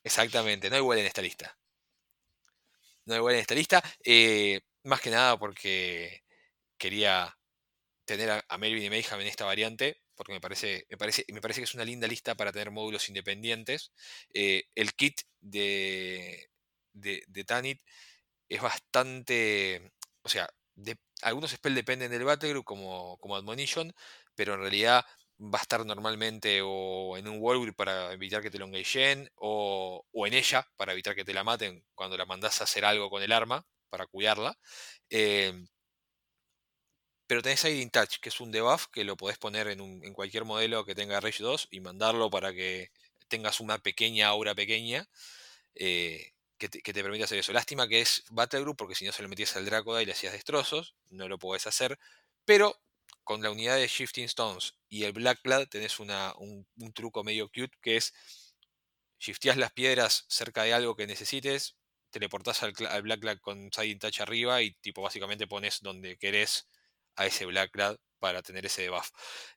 Speaker 2: Exactamente, no hay igual en esta lista. No hay igual en esta lista. eh, más que nada porque quería tener a, a Melvin y Mayhem en esta variante, porque me parece, me parece, me parece que es una linda lista para tener módulos independientes. Eh, el kit de, de, de Tanit es bastante. O sea, de- algunos spells dependen del Battlegroup como, como Admonition, pero en realidad va a estar normalmente o en un Wargrip para evitar que te lo engagen, o, o en ella para evitar que te la maten cuando la mandás a hacer algo con el arma, para cuidarla. Eh, pero tenés Aiding Touch, que es un debuff que lo podés poner en, un- en cualquier modelo que tenga Rage 2 y mandarlo para que tengas una pequeña aura pequeña eh, que, te, que te permite hacer eso. Lástima que es Battlegroup, porque si no se lo metías al Dracoda y le hacías destrozos, no lo podés hacer. Pero con la unidad de Shifting Stones y el Black Clad tenés un, truco medio cute que es shifteás las piedras cerca de algo que necesites, teleportás al, al Black Clad con Siding Touch arriba y tipo básicamente pones donde querés a ese Black Clad para tener ese debuff.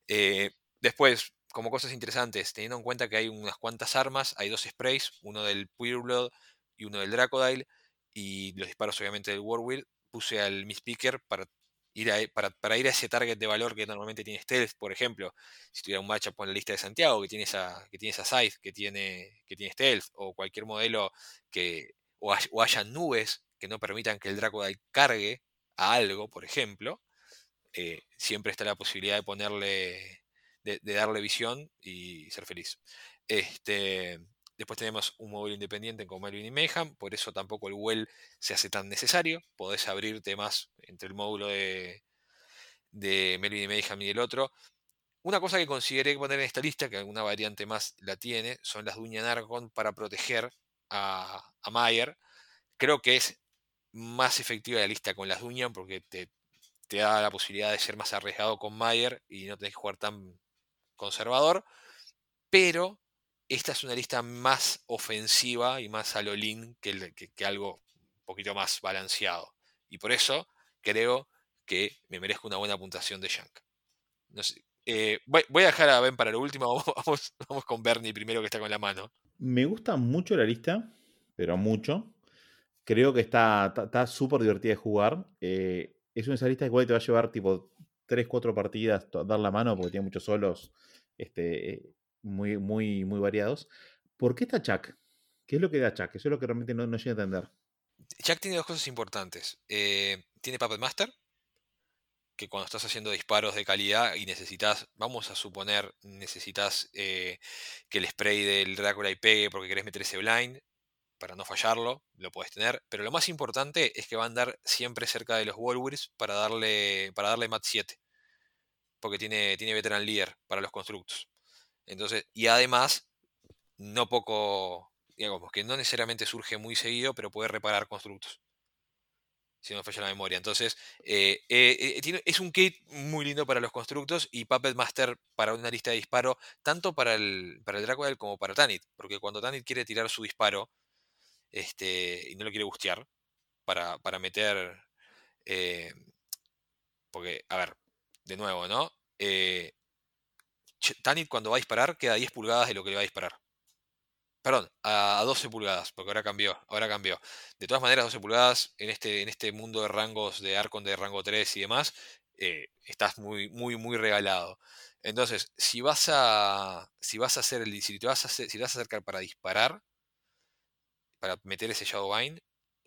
Speaker 2: Eh, después, como cosas interesantes, teniendo en cuenta que hay unas cuantas armas, hay dos sprays, uno del Pureblood y uno del Dracodile, y los disparos obviamente del Warwheel, puse al Miss Picker para ir a, para, para ir a ese target de valor que normalmente tiene Stealth, por ejemplo, si tuviera un matchup con la lista de Santiago, que tiene esa, que tiene esa Scythe, que tiene, que tiene Stealth, o cualquier modelo que, o, hay- haya nubes que no permitan que el Dracodile cargue a algo, por ejemplo, eh, siempre está la posibilidad de ponerle, de darle visión y ser feliz. Este, después tenemos un módulo independiente como Melvin y Mayhem, por eso tampoco el Well se hace tan necesario. Podés abrirte más entre el módulo de, de Melvin y Mayhem y el otro. Una cosa que consideré poner en esta lista, que alguna variante más la tiene, son las Duña Narcon para proteger a, a Mayer. Creo que es más efectiva la lista con las Duña porque te, te da la posibilidad de ser más arriesgado con Mayer y no tenés que jugar tan conservador. Pero esta es una lista más ofensiva y más a que, que- que algo un poquito más balanceado. Y por eso creo que me merezco una buena puntuación de Shank. No sé, eh, voy, a dejar a Ben para lo último. *laughs* Vamos, con Bernie primero que está con la mano.
Speaker 3: Me gusta mucho la lista, pero mucho. Creo que está súper divertida de jugar. Eh, es una esas listas igual que te va a llevar tipo 3, 4 partidas dar la mano porque tiene muchos solos este, muy, muy, muy variados. ¿Por qué está Chuck? ¿Qué es lo que da Chuck? Eso es lo que realmente no, no llego a entender.
Speaker 2: Jack tiene dos cosas importantes. Eh, tiene Puppet Master, que cuando estás haciendo disparos de calidad y necesitas, vamos a suponer, necesitas eh, que el spray del Drácula y pegue porque querés meter ese blind, para no fallarlo, lo puedes tener. Pero lo más importante es que va a andar siempre cerca de los Warwheels para darle, para darle mat 7. Porque tiene, tiene Veteran Leader para los constructos. Entonces, y además, no poco, digamos, que no necesariamente surge muy seguido, pero puede reparar constructos. Si no falla la memoria. Entonces, eh, eh, eh, es un kit muy lindo para los constructos y Puppet Master para una lista de disparo, tanto para el, para el Dracodile como para Tanit. Porque cuando Tanit quiere tirar su disparo este, y no lo quiere bustear para, para meter. porque, a ver, de nuevo, ¿no? Tanit cuando va a disparar queda a 10 pulgadas de lo que le va a disparar. Perdón, a, a 12 pulgadas, porque ahora cambió, ahora cambió. De todas maneras, 12 pulgadas en este, en este mundo de rangos de Arcon de rango 3 y demás, eh, estás muy, muy, muy regalado. Entonces, si vas a. Si vas a hacer el. Si te vas a si te vas a acercar para disparar, para meter ese Shadowbind,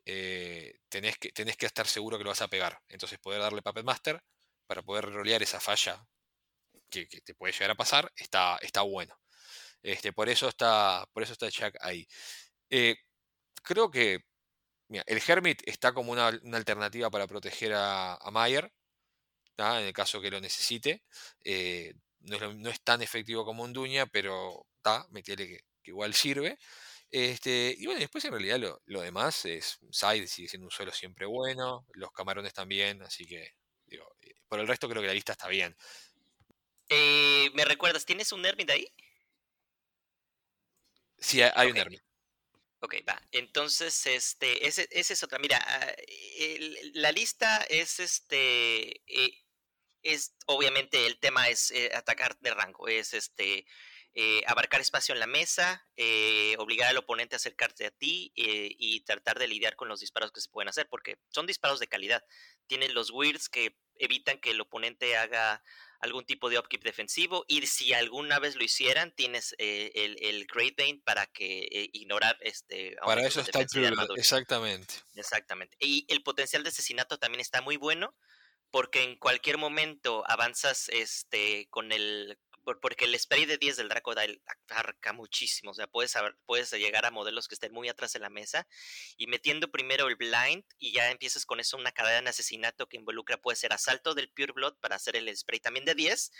Speaker 2: eh, tenés, que, tenés que estar seguro que lo vas a pegar. Entonces poder darle Puppet Master para poder rolear esa falla que, te puede llegar a pasar, está, está bueno. Este, por eso está. Por eso está Jack ahí. Eh, creo que. El Hermit está como una, alternativa para proteger a, a Mayer. En el caso que lo necesite. Eh, no, es tan efectivo como un Duña, pero está, metele que, igual sirve. Este, y bueno, después en realidad lo, lo demás es Side sigue siendo un suelo siempre bueno, los camarones también, así que eh, por el resto creo que la lista está bien.
Speaker 5: Eh, ¿Me recuerdas? ¿Tienes un Hermit ahí?
Speaker 2: Sí, hay un. Hermit.
Speaker 5: Ok, va. Entonces, este, ese, ese es otra. Mira, ah, el- la lista es este. eh, es obviamente el tema es eh, atacar de rango. Es este. Eh, abarcar espacio en la mesa, eh, obligar al oponente a acercarse a ti eh, y tratar de lidiar con los disparos que se pueden hacer, porque son disparos de calidad. Tienen los weirds que evitan que el oponente haga algún tipo de upkeep defensivo y si alguna vez lo hicieran tienes eh, el, el Great Bane para que eh, ignorar este
Speaker 2: Para eso está el. Exactamente.
Speaker 5: Exactamente. Y el potencial de asesinato también está muy bueno porque en cualquier momento avanzas este con el porque el spray de 10 del Dracodile abarca muchísimo, o sea, puedes, puedes llegar a modelos que estén muy atrás de la mesa y metiendo primero el blind y ya empiezas con eso una cadena de asesinato que involucra puede ser asalto del Pure Blood para hacer el spray también de 10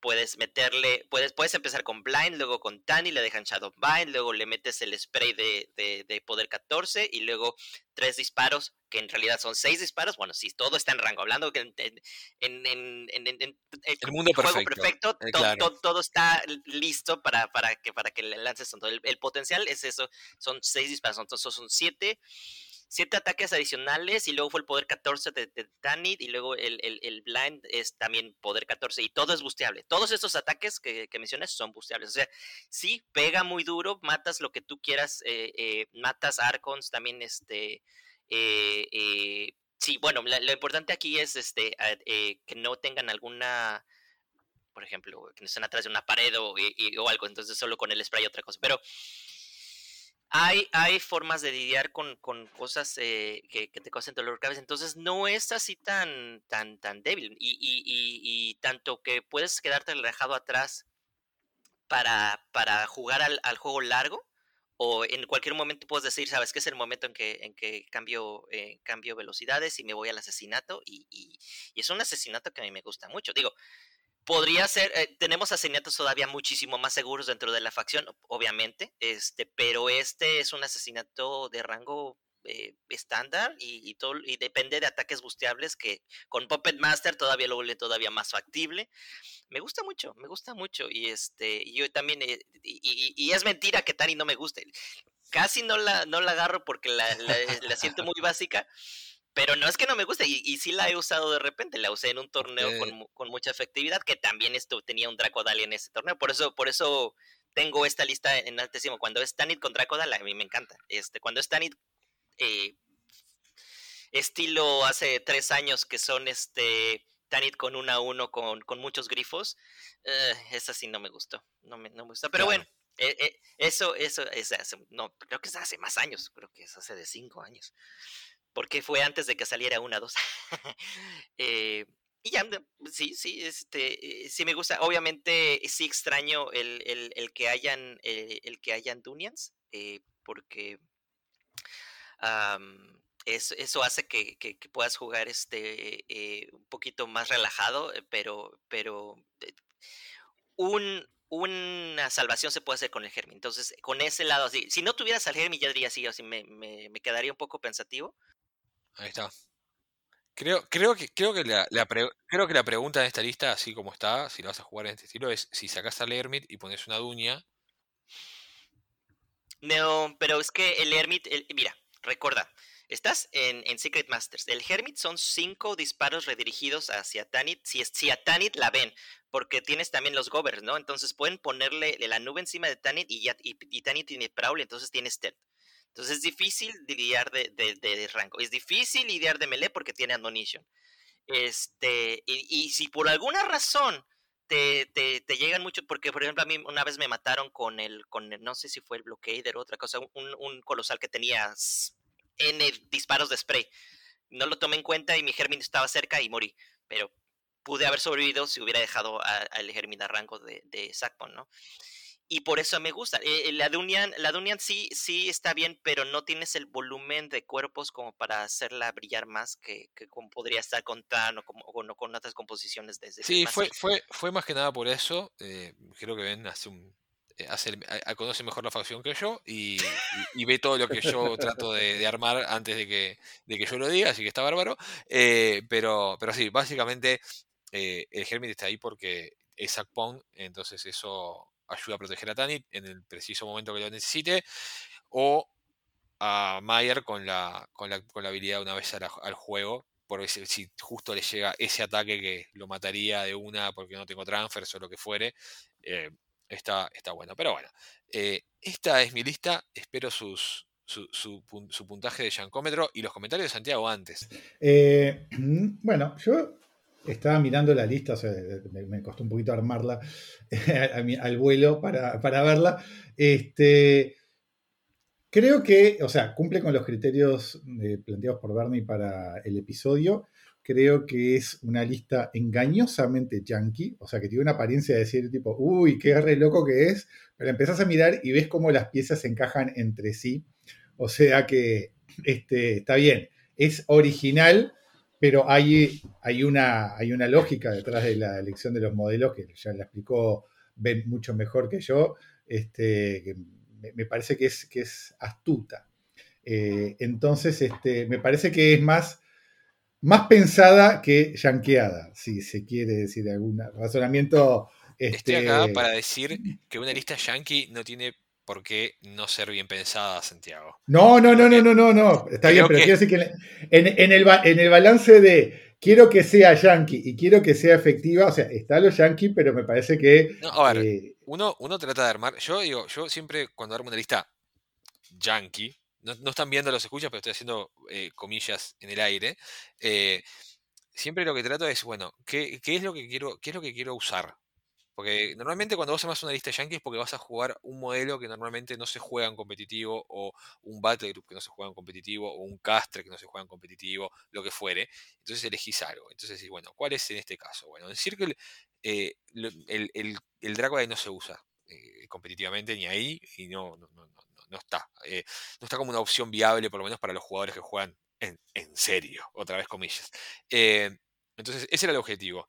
Speaker 5: puedes meterle, puedes, puedes empezar con Blind, luego con Tani, le dejan Shadow Bind, luego le metes el spray de, de, de poder 14 y luego tres disparos, que en realidad son seis disparos. Bueno, si todo está en rango, hablando que en, en, en, en- en- en- en
Speaker 2: El mundo
Speaker 5: juego
Speaker 2: perfecto.
Speaker 5: perfecto,
Speaker 2: eh,
Speaker 5: to-
Speaker 2: claro.
Speaker 5: to- todo está listo para, para, que, para que le lances todo. El, el potencial es eso, son seis disparos, entonces son siete siete ataques adicionales y luego fue el poder 14 de, de Tanit y luego el, el, el blind es también poder 14 y todo es busteable. Todos estos ataques que, que mencionas son busteables. O sea, sí, pega muy duro, matas lo que tú quieras, eh, eh, matas Archons también, este, eh, sí, bueno, lo importante aquí es este, que no tengan alguna por ejemplo, que no estén atrás de una pared o, o algo, entonces solo con el spray otra cosa. Pero hay, hay formas de lidiar con, con cosas eh, que, te causen dolor de cabeza. Entonces no es así tan, tan, tan débil. Y, y- y- y tanto que puedes quedarte relajado atrás para, para jugar al, al juego largo. O en cualquier momento puedes decir, sabes que es el momento en que, en que cambio, eh, cambio velocidades y me voy al asesinato. Y, y- y es un asesinato que a mí me gusta mucho. Digo, podría ser, eh, tenemos asesinatos todavía muchísimo más seguros dentro de la facción, obviamente, este, pero este es un asesinato de rango eh, estándar y, y todo, y depende de ataques busteables que con Puppet Master todavía lo vuelve todavía más factible. Me gusta mucho, me gusta mucho y este, y yo también, eh, y, es mentira que Tani no me guste. Casi no la, no la agarro porque la, la- la siento muy *laughs* básica, pero no es que no me guste, y, y sí la he usado de repente, la usé en un torneo
Speaker 2: Ok.
Speaker 5: con, con mucha efectividad, que también esto tenía un Dracodile en ese torneo, por eso, por eso tengo esta lista en altísimo. Cuando es Tanit con Dracodile, a mí me encanta. Este, cuando es Tanit eh, estilo hace tres años que son este Tanit con una a uno con, con muchos grifos, eh, esa sí no me gustó, no me, no me gusta. Pero
Speaker 2: Claro.
Speaker 5: bueno, eh, eh, eso, eso es hace, no, creo que es hace más años, creo que es hace de cinco años porque fue antes de que saliera una 2. *laughs* eh, y ya, de- sí, sí, este, eh, sí me gusta. Obviamente sí extraño el, el- el que hayan, eh, el que hayan Dunians, porque eso, hace que, puedas jugar este un poquito más relajado, pero, pero un, una salvación se puede hacer con el Germi. Entonces, con ese lado, así, si no tuvieras al Germi, ya diría así, así me, me quedaría un poco pensativo.
Speaker 2: Ahí está. Creo, creo que, creo que la, creo que la pregunta en esta lista, así como está, si lo vas a jugar en este estilo, es si sacas al Hermit y pones una duña.
Speaker 5: No, pero es que el Hermit, mira, recuerda, estás en, en Secret Masters. El Hermit son cinco disparos redirigidos hacia Tanit, si, si a Tanit la ven, porque tienes también los Govers, ¿no? Entonces pueden ponerle la nube encima de Tanit y ya y, y Tanit tiene Prowl, entonces tiene Stealth. Entonces es difícil lidiar de, de, de rango. Es difícil lidiar de melee porque tiene Admonition. Este, y, y si por alguna razón te, te, te llegan mucho, porque por ejemplo a mí una vez me mataron con el, con el- no sé si fue el Blockader o otra cosa, un, un colosal que tenía N disparos de spray. No lo tomé en cuenta y mi Germin estaba cerca y morí, pero pude haber sobrevivido si hubiera dejado al Germin a rango de, de Sackbone, ¿no? Y por eso me gusta. Eh, la Dunian, la Dunian sí, sí está bien, pero no tienes el volumen de cuerpos como para hacerla brillar más que, que como podría estar con Tan o, como, o con otras composiciones desde
Speaker 2: Sí, fue, fue, fue más que nada por eso. eh, creo que Ben hace un, eh, hace el- a- a- conoce mejor la facción que yo y, y- y ve todo lo que yo trato de, de armar antes de que, de que yo lo diga, así que está bárbaro. eh, pero, pero sí, básicamente eh, el Hermit está ahí porque es Pong, entonces eso ayuda a proteger a Tanit en el preciso momento que lo necesite, o a Mayer con la, con la, con la habilidad una vez al, juego, porque si, justo le llega ese ataque que lo mataría de una porque no tengo transfers o lo que fuere, eh, está, está bueno. Pero bueno, eh, esta es mi lista, espero sus, su, su, puntaje de yancómetro y los comentarios de Santiago antes.
Speaker 4: Eh, *clears throat* bueno, yo estaba mirando la lista, o sea, me, costó un poquito armarla *laughs* al vuelo para, para verla. Este, Creo que, o sea, cumple con los criterios eh, planteados por Bernie para el episodio. Creo que es una lista engañosamente yankee, o sea, que tiene una apariencia de decir tipo, uy, qué re loco que es, pero empezás a mirar y ves cómo las piezas se encajan entre sí. O sea que este, está bien, es original, pero hay, hay, una, hay una lógica detrás de la elección de los modelos que ya la explicó Ben mucho mejor que yo. Este, que me, parece que es, que es astuta. Eh, entonces, este, me parece que es más, más pensada que yanqueada, si se quiere decir algún razonamiento.
Speaker 2: Estoy acá este, para decir que una lista yankee no tiene por qué no ser bien pensada, Santiago.
Speaker 4: No, no, no, no, no, no, no. Está bien, pero quiero decir que en, en, el, en el balance de quiero que sea yankee y quiero que sea efectiva, o sea, está lo yankee, pero me parece que...
Speaker 2: No, a ver, eh, uno, uno trata de armar, yo digo, yo siempre cuando armo una lista yankee, no, están viendo los escuchas, pero estoy haciendo eh, comillas en el aire, eh, siempre lo que trato es, bueno, ¿qué, ¿qué, es lo que quiero, ¿qué es lo que quiero usar? Porque normalmente cuando vos armas una lista de Yankees es porque vas a jugar un modelo que normalmente no se juega en competitivo, o un Battle Group que no se juega en competitivo, o un Castre que no se juega en competitivo, lo que fuere. Entonces elegís algo. Entonces decís, bueno, ¿cuál es en este caso? Bueno, en Circle eh, el, el, el no se usa eh, competitivamente ni ahí y no, no, no, no está. Eh, no está como una opción viable, por lo menos para los jugadores que juegan en, en serio, otra vez comillas. entonces, ese era el objetivo.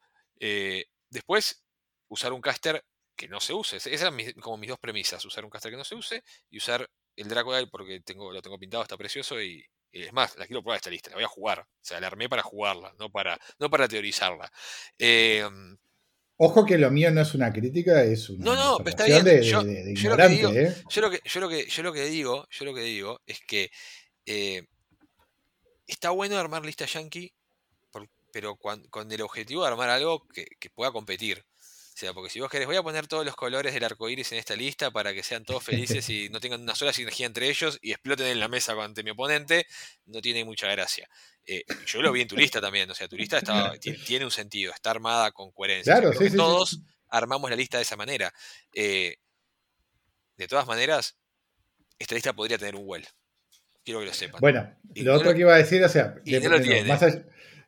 Speaker 2: después usar un caster que no se use. Esas eran como mis dos premisas, usar un caster que no se use y usar el Dracodile porque tengo, lo tengo pintado, está precioso y, es más, la quiero probar esta lista, la voy a jugar. O sea, la armé para jugarla, no para, no para teorizarla. Em,
Speaker 4: Ojo que lo mío no es una crítica, es una
Speaker 2: no, no, está bien. yo, lo que digo, ¿eh? yo, lo que, yo, lo que, yo lo que digo, yo lo que digo es que eh, está bueno armar lista yankee, pero con, el objetivo de armar algo que, que pueda competir. O sea, porque si vos querés, voy a poner todos los colores del arco iris en esta lista para que sean todos felices *laughs* y no tengan una sola sinergia entre ellos y exploten en la mesa ante mi oponente, no tiene mucha gracia. Eh, yo lo vi en tu lista también, o sea, tu lista *laughs* tiene, un sentido, está armada con coherencia. Claro, sí, todos armamos la lista de esa manera. Eh, de todas maneras, esta lista podría tener un well. Quiero que lo sepan.
Speaker 4: Bueno, lo otro que iba a decir, o sea,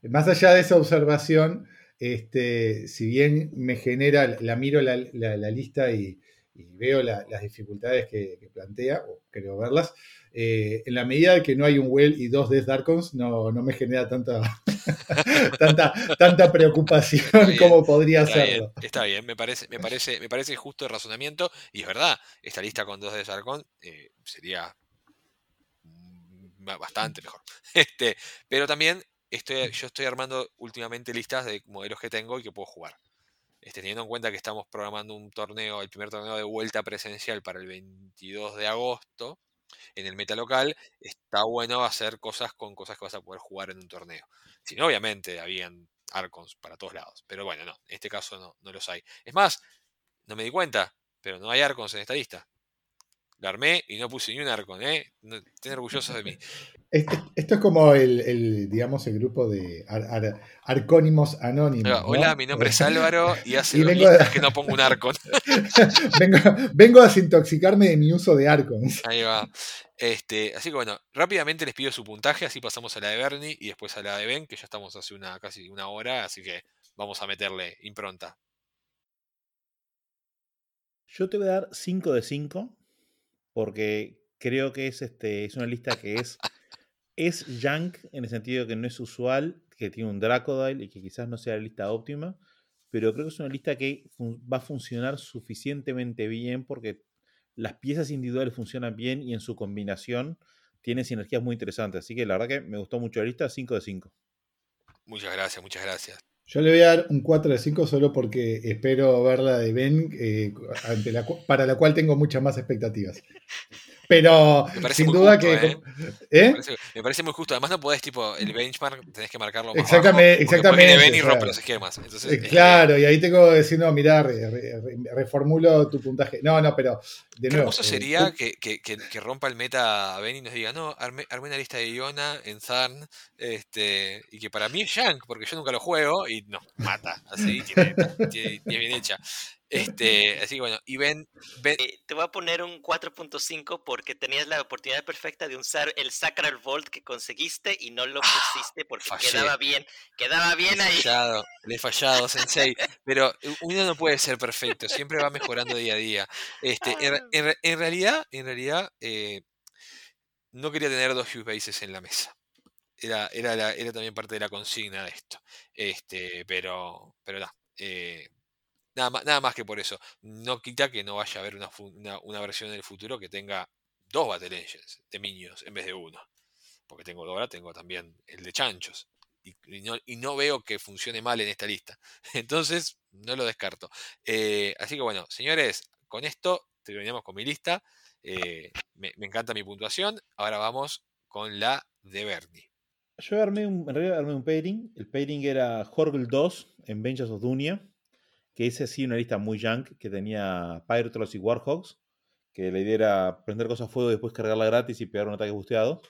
Speaker 4: más allá de esa observación, este, si bien me genera, la miro la, lista y, veo las dificultades que, plantea, o creo verlas, eh, en la medida que no hay un Well y dos Death Darkons, no, no me genera tanta, *laughs* tanta, tanta preocupación como podría serlo.
Speaker 2: está bien, me parece, me, parece, me parece justo el razonamiento, y es verdad, esta lista con dos Death Darkons eh, sería bastante mejor. *laughs* Este, pero también yo estoy armando últimamente listas de modelos que tengo y que puedo jugar. Este, teniendo en cuenta que estamos programando un torneo, el primer torneo de vuelta presencial para el 22 de agosto en el meta local, está bueno hacer cosas con cosas que vas a poder jugar en un torneo. Si no, obviamente habían Arcons para todos lados. Pero bueno, no, en este caso no, no los hay. Es más, no me di cuenta, pero no hay Arcons en esta lista. La armé y no puse ni un Arcon, ¿eh? Estén orgullosos de mí. *laughs*
Speaker 4: Esto es como el, digamos, el grupo de arcónimos anónimos.
Speaker 2: Hola, mi nombre es Álvaro y hace que no pongo un arcon. *laughs*
Speaker 4: vengo, a desintoxicarme de mi uso de arcons.
Speaker 2: Ahí va. Este, así que bueno, rápidamente les pido su puntaje, así pasamos a la de Bernie y después a la de Ben, que ya estamos hace una casi una hora, así que vamos a meterle impronta.
Speaker 3: Yo te voy a dar 5 de 5, porque creo que es, este, es una lista que es es junk en el sentido que no es usual, que tiene un Dracodile y que quizás no sea la lista óptima, pero creo que es una lista que va a funcionar suficientemente bien porque las piezas individuales funcionan bien y en su combinación tiene sinergias muy interesantes. Así que la verdad que me gustó mucho la lista, 5 de 5.
Speaker 2: Muchas gracias, muchas gracias.
Speaker 4: Yo le voy a dar un 4 de 5 solo porque espero ver la de Ben, eh, ante la cu- para la cual tengo muchas más expectativas. *laughs* Pero sin duda
Speaker 2: justo,
Speaker 4: que...
Speaker 2: ¿eh?
Speaker 4: ¿Eh?
Speaker 2: Me parece, me parece muy justo. Además, no podés, tipo, el benchmark tenés que marcarlo más
Speaker 4: Exactamente-
Speaker 2: bajo,
Speaker 4: exactamente,
Speaker 2: Ben y rompe los esquemas. Entonces,
Speaker 4: Eh, Claro, y ahí tengo que decir, no, mirá, re- re- re- reformulo tu puntaje. No, no, pero de nuevo.
Speaker 2: hermoso
Speaker 4: eh,
Speaker 2: sería que, que- que- que rompa el meta a Ben y nos diga, no, armé, armé una lista de Iona en Zarn, este, y que para mí es Shank, porque yo nunca lo juego, y nos mata, así, tiene, tiene- tiene bien hecha. Este, así que bueno, y Ben, Ben-
Speaker 5: Eh, te voy a poner un 4.5 porque tenías la oportunidad perfecta de usar el Sacral Vault que conseguiste y no lo pusiste porque
Speaker 2: fallé.
Speaker 5: quedaba bien. Quedaba
Speaker 2: le
Speaker 5: bien
Speaker 2: he
Speaker 5: ahí.
Speaker 2: fallado, le he fallado, Sensei, pero uno no puede ser perfecto, siempre va mejorando día a día. Este, *laughs* en, re- en re- en realidad, en realidad, eh, no quería tener dos Hugh Bases en la mesa. Era, era, era también parte de la consigna de esto. Este, pero, pero nada. eh, nada, más, que por eso. No quita que no vaya a haber una, una, versión en el futuro que tenga dos Battle Engines de Minions en vez de uno. Porque tengo ahora tengo también el de Chanchos. Y, y no, y no veo que funcione mal en esta lista. *laughs* Entonces, no lo descarto. Eh, así que bueno, señores, con esto terminamos con mi lista. Eh, me, encanta mi puntuación. Ahora vamos con la de Bernie.
Speaker 3: Yo armé un, en realidad armé un pairing. El pairing era Horgle 2 en Vengeance of Dunia, que ese sí una lista muy junk, que tenía Pyrotrolls y Warhogs, que la idea era prender cosas a fuego y después cargarla gratis y pegar un ataque busteado.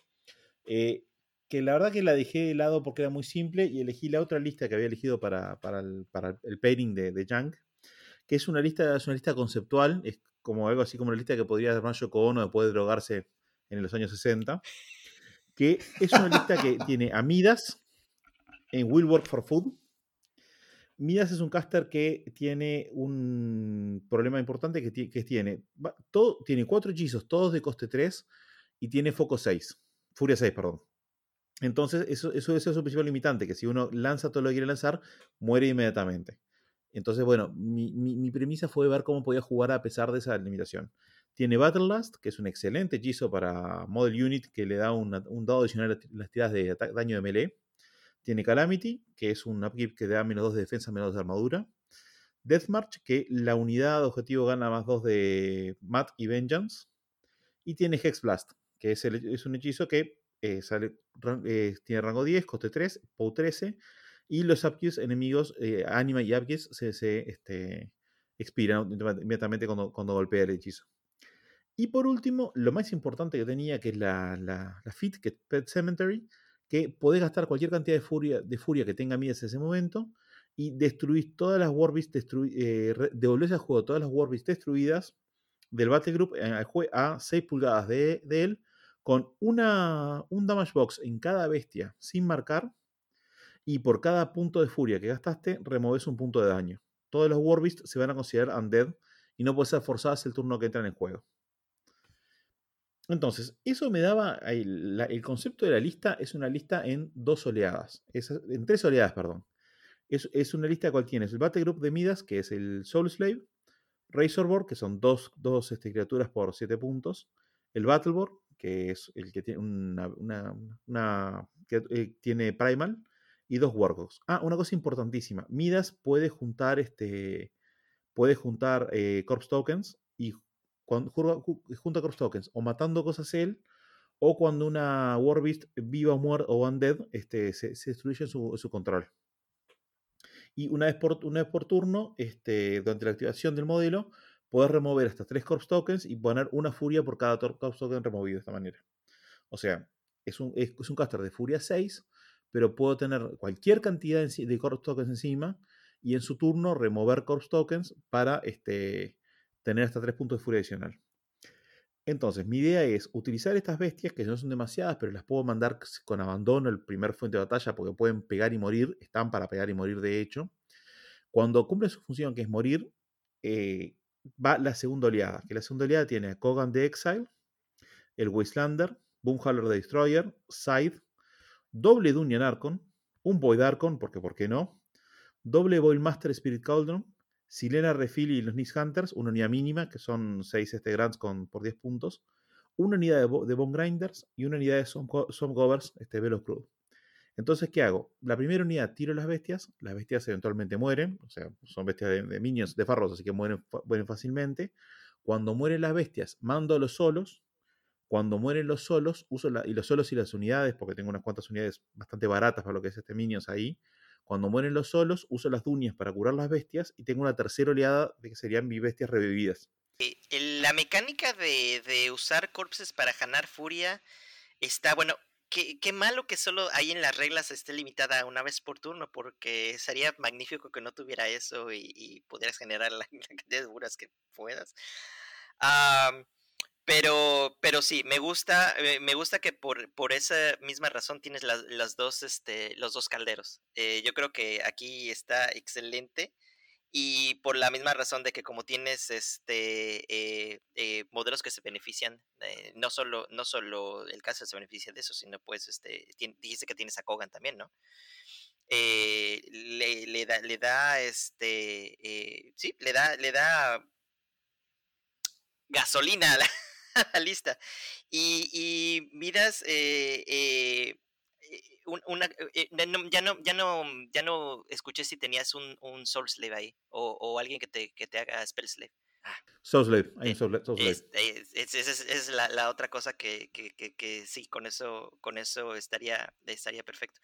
Speaker 3: Eh, que la verdad que la dejé de lado porque era muy simple y elegí la otra lista que había elegido para, para el, para pairing de, de junk, que es una lista, es una lista conceptual, es como algo así como la lista que podría armar Yoko Ono después de drogarse en los años 60 que es una lista que *laughs* tiene a Midas en Will Work for Food. Midas es un caster que tiene un problema importante que, ti- que tiene, todo, tiene cuatro hechizos, todos de coste 3 y tiene foco 6, furia 6, perdón. Entonces, eso, eso, eso es su principal limitante, que si uno lanza todo lo que quiere lanzar, muere inmediatamente. Entonces, bueno, mi, mi- mi premisa fue ver cómo podía jugar a pesar de esa limitación. Tiene Battle Last, que es un excelente hechizo para Model Unit que le da un dado adicional a las tiradas de daño de melee. Tiene Calamity, que es un upkeep que da menos 2 de defensa, menos 2 de armadura. Deathmarch, que la unidad de objetivo gana más 2 de Mat y Vengeance. Y tiene Hex Blast, que es, un hechizo que eh, sale, eh, tiene rango 10, coste 3, POW 13. Y los upkeeps enemigos, eh, Anima y upkeeps, se, se, este, expiran inmediatamente cuando, cuando golpea el hechizo. Y por último, lo más importante que tenía, que es la, la, Fit, que es Pet Cemetery, que podés gastar cualquier cantidad de furia, de furia que tenga Midas en ese momento y destruís todas las Warbeasts, destrui- eh, al juego todas las Warbeasts destruidas del Battle Group eh, a 6 pulgadas de, de él, con una, un damage box en cada bestia sin marcar, y por cada punto de furia que gastaste, removes un punto de daño. Todos los Warbeasts se van a considerar undead y no pueden ser forzadas el turno que entran en juego. Entonces, eso me daba. El, el concepto de la lista es una lista en dos oleadas. Es- en tres oleadas, perdón. Es, es una lista cual tienes el Battle Group de Midas, que es el Soul Slave, Razorboard, que son dos, dos este, criaturas por 7 puntos, el Battleboard, que es el que tiene una- que, eh, tiene Primal, y dos Wargogs. Ah, una cosa importantísima. Midas puede juntar este. Puede juntar eh, Corpse Tokens y cuando junta Corpse Tokens o matando cosas él, o cuando una Warbeast viva muerta o undead este, se, destruye en su, su control. Y una vez por, una vez por turno, este, durante la activación del modelo, puedes remover hasta tres Corpse Tokens y poner una furia por cada Corpse Token removido de esta manera. O sea, es un, es, es un caster de furia 6, pero puedo tener cualquier cantidad de Corpse Tokens encima y en su turno remover Corpse Tokens para este, tener hasta 3 puntos de furia adicional. Entonces, mi idea es utilizar estas bestias, que no son demasiadas, pero las puedo mandar con abandono el primer fuente de batalla porque pueden pegar y morir, están para pegar y morir de hecho. Cuando cumple su función, que es morir, eh, va la segunda oleada, que la segunda oleada tiene a Kogan de Exile, el Wastelander, Boomhauler de Destroyer, Scythe, doble Dunyan Archon, un Void Archon, porque ¿por qué no? Doble Boilmaster Spirit Cauldron, Silena Refill y los Nis Hunters, una unidad mínima, que son 6 este, grants con, por 10 puntos, una unidad de, Bo- de Bone Grinders y una unidad de Som Govers, este, Velos Crude. Entonces, ¿qué hago? La primera unidad tiro las bestias, las bestias eventualmente mueren, o sea, son bestias de, de minions, de farros, así que mueren, mueren fácilmente. Cuando mueren las bestias, mando a los solos. Cuando mueren los solos, uso la, y los solos y las unidades, porque tengo unas cuantas unidades bastante baratas para lo que es este minions ahí. Cuando mueren los solos, uso las duñas para curar las bestias y tengo una tercera oleada de que serían mis bestias revividas.
Speaker 5: La mecánica de, de usar corpses para ganar furia está, bueno, Qué, qué, malo que solo ahí en las reglas esté limitada una vez por turno, porque sería magnífico que no tuviera eso y, y pudieras generar la, *laughs* la, cantidad de que puedas. Um, pero, pero sí, me gusta, eh, me gusta que por, por esa misma razón tienes las, las dos, este, los dos calderos. Eh, yo creo que aquí está excelente y por la misma razón de que como tienes este eh, modelos que se benefician no solo no solo el caso se beneficia de eso sino pues este dice que tienes a Kogan también no le, le, da le da este sí le da le da gasolina a la, a la *laughs* lista y, y miras una, eh, no, ya, no, ya, no, ya no escuché si tenías un, un Soul Slave ahí o, o alguien que te, que te haga Spell Slave.
Speaker 3: Ah. Soul Slave, hay un Soul, Soul Slave.
Speaker 5: Es, es, es, es la, la, otra cosa que, que, que, que, sí, con eso, con eso estaría, estaría perfecto.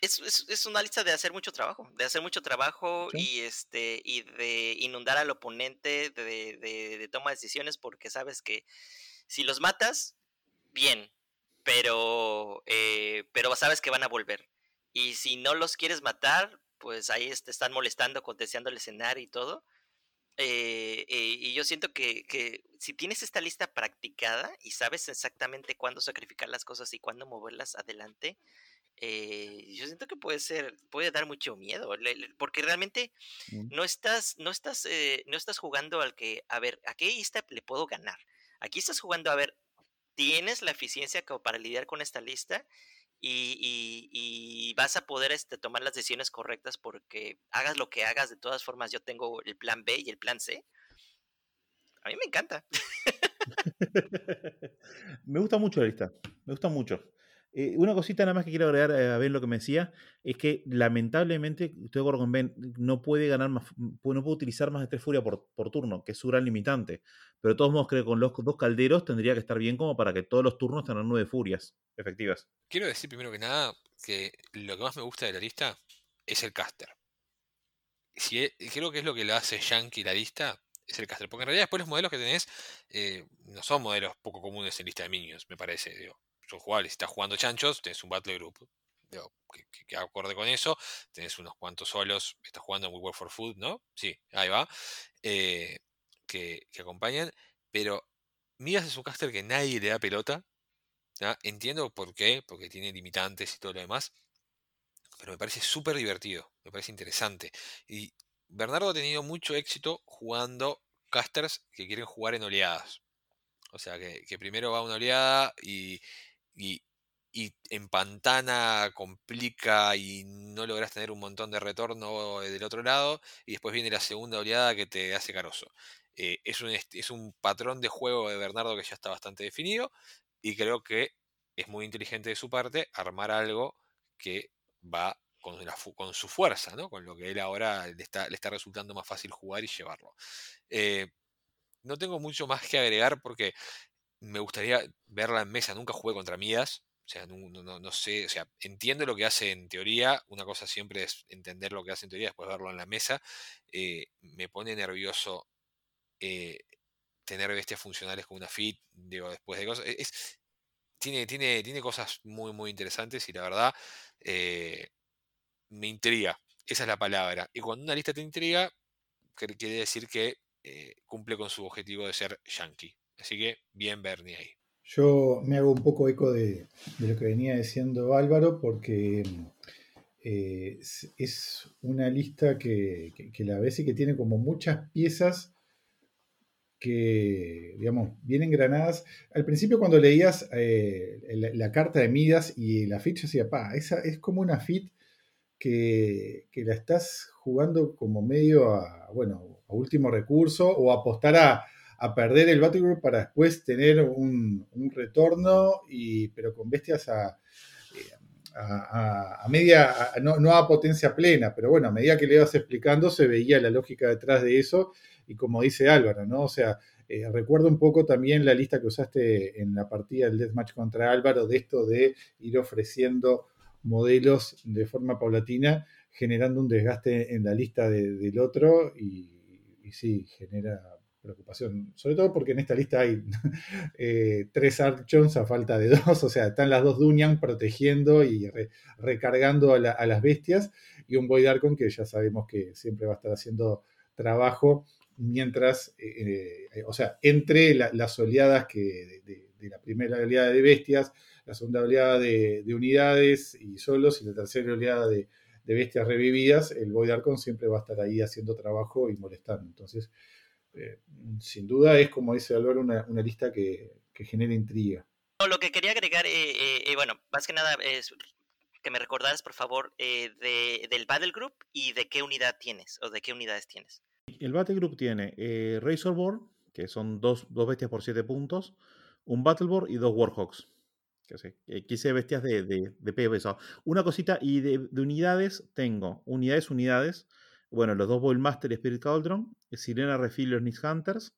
Speaker 5: Es, es, una lista de hacer mucho trabajo, de hacer mucho trabajo ¿Sí? y este y de inundar al oponente de, de, de toma de decisiones porque sabes que si los matas, bien, pero, eh, pero sabes que van a volver. Y si no los quieres matar, pues ahí te están molestando, contestando el escenario y todo. Eh, eh, y yo siento que, que, si tienes esta lista practicada y sabes exactamente cuándo sacrificar las cosas y cuándo moverlas adelante, eh, yo siento que puede ser, puede dar mucho miedo, porque realmente no estás, no estás, eh, no estás jugando al que, a ver, ¿a qué lista le puedo ganar? Aquí estás jugando a ver, tienes la eficiencia para lidiar con esta lista y, vas a poder este, tomar las decisiones correctas porque hagas lo que hagas, de todas formas yo tengo el plan B y el plan C. A mí me encanta. *laughs*
Speaker 3: me gusta mucho la lista, me gusta mucho. Eh, una cosita nada más que quiero agregar eh, a Ben lo que me decía, es que lamentablemente, estoy de acuerdo con Ben, no puede ganar más, no puede utilizar más de tres furias por, por, turno, que es su gran limitante. Pero de todos modos creo que con los dos calderos tendría que estar bien como para que todos los turnos tengan nueve furias efectivas.
Speaker 2: Quiero decir primero que nada que lo que más me gusta de la lista es el caster. Si es, creo que es lo que le hace Yankee la lista, es el caster. Porque en realidad después los modelos que tenés eh, no son modelos poco comunes en lista de minions, me parece. Digo son jugables. Si estás jugando chanchos, tenés un battle group que, acorde con eso. Tenés unos cuantos solos. Estás jugando en We Work for Food, ¿no? Sí, ahí va. Eh, que, que, acompañan. Pero Midas es un caster que nadie le da pelota. Entiendo por qué, porque tiene limitantes y todo lo demás. Pero me parece súper divertido. Me parece interesante. Y Bernardo ha tenido mucho éxito jugando casters que quieren jugar en oleadas. O sea, que, que primero va una oleada y, y, y en pantana complica y no logras tener un montón de retorno del otro lado, y después viene la segunda oleada que te hace caroso. Eh, es, un, es un patrón de juego de Bernardo que ya está bastante definido, y creo que es muy inteligente de su parte armar algo que va con su fuerza, ¿no? con lo que él ahora le está, le está resultando más fácil jugar y llevarlo. Eh, no tengo mucho más que agregar porque me gustaría verla en mesa. Nunca jugué contra Midas. O sea, no, sé, o sea, entiendo lo que hace en teoría. Una cosa siempre es entender lo que hace en teoría, después verlo en la mesa. Eh, me pone nervioso eh, tener bestias funcionales con una fit, digo, después de cosas. Es, tiene, tiene, tiene cosas muy, muy interesantes y la verdad eh, me intriga. Esa es la palabra. Y cuando una lista te intriga, quiere decir que cumple con su objetivo de ser yankee. Así que bien Bernie ahí.
Speaker 4: Yo me hago un poco eco de, de lo que venía diciendo Álvaro porque eh, es, una lista que, que, la ves y que tiene como muchas piezas que, digamos, bien engranadas. Al principio cuando leías eh, la, la, carta de Midas y la ficha, decía, pa, esa es como una fit que, que la estás jugando como medio a, bueno, a último recurso o apostar a a perder el Battle Group para después tener un, un retorno, y, pero con bestias a, eh, a, media, no, a potencia plena, pero bueno, a medida que le ibas explicando se veía la lógica detrás de eso y como dice Álvaro, ¿no? O sea, eh, recuerdo un poco también la lista que usaste en la partida del Deathmatch contra Álvaro de esto de ir ofreciendo modelos de forma paulatina, generando un desgaste en la lista del otro y, y sí, genera preocupación, sobre todo porque en esta lista hay *laughs* eh, tres Archons a falta de dos, o sea, están las dos Dunyan protegiendo y recargando a, las bestias, y un Void Archon que ya sabemos que siempre va a estar haciendo trabajo mientras, eh, eh, o sea, entre las oleadas que de, la primera oleada de bestias, la segunda oleada de, unidades y solos, y la tercera oleada de, bestias revividas, el Void Archon siempre va a estar ahí haciendo trabajo y molestando. Entonces, eh, sin duda es, como dice Álvaro, una, lista que, genera intriga.
Speaker 5: lo que quería agregar, eh, eh, bueno, más que nada es que me recordaras, por favor, del Battle Group y de qué unidad tienes o de qué unidades tienes.
Speaker 3: El Battle Group tiene Razorborn, que son dos, bestias por siete puntos, un Battleboard y dos Warhawks. Que sé, 15 bestias de, de, de Una cosita, y de, de, unidades tengo unidades, unidades bueno, los dos Master y Spirit Cauldron, Sirena Refiller Nick Hunters,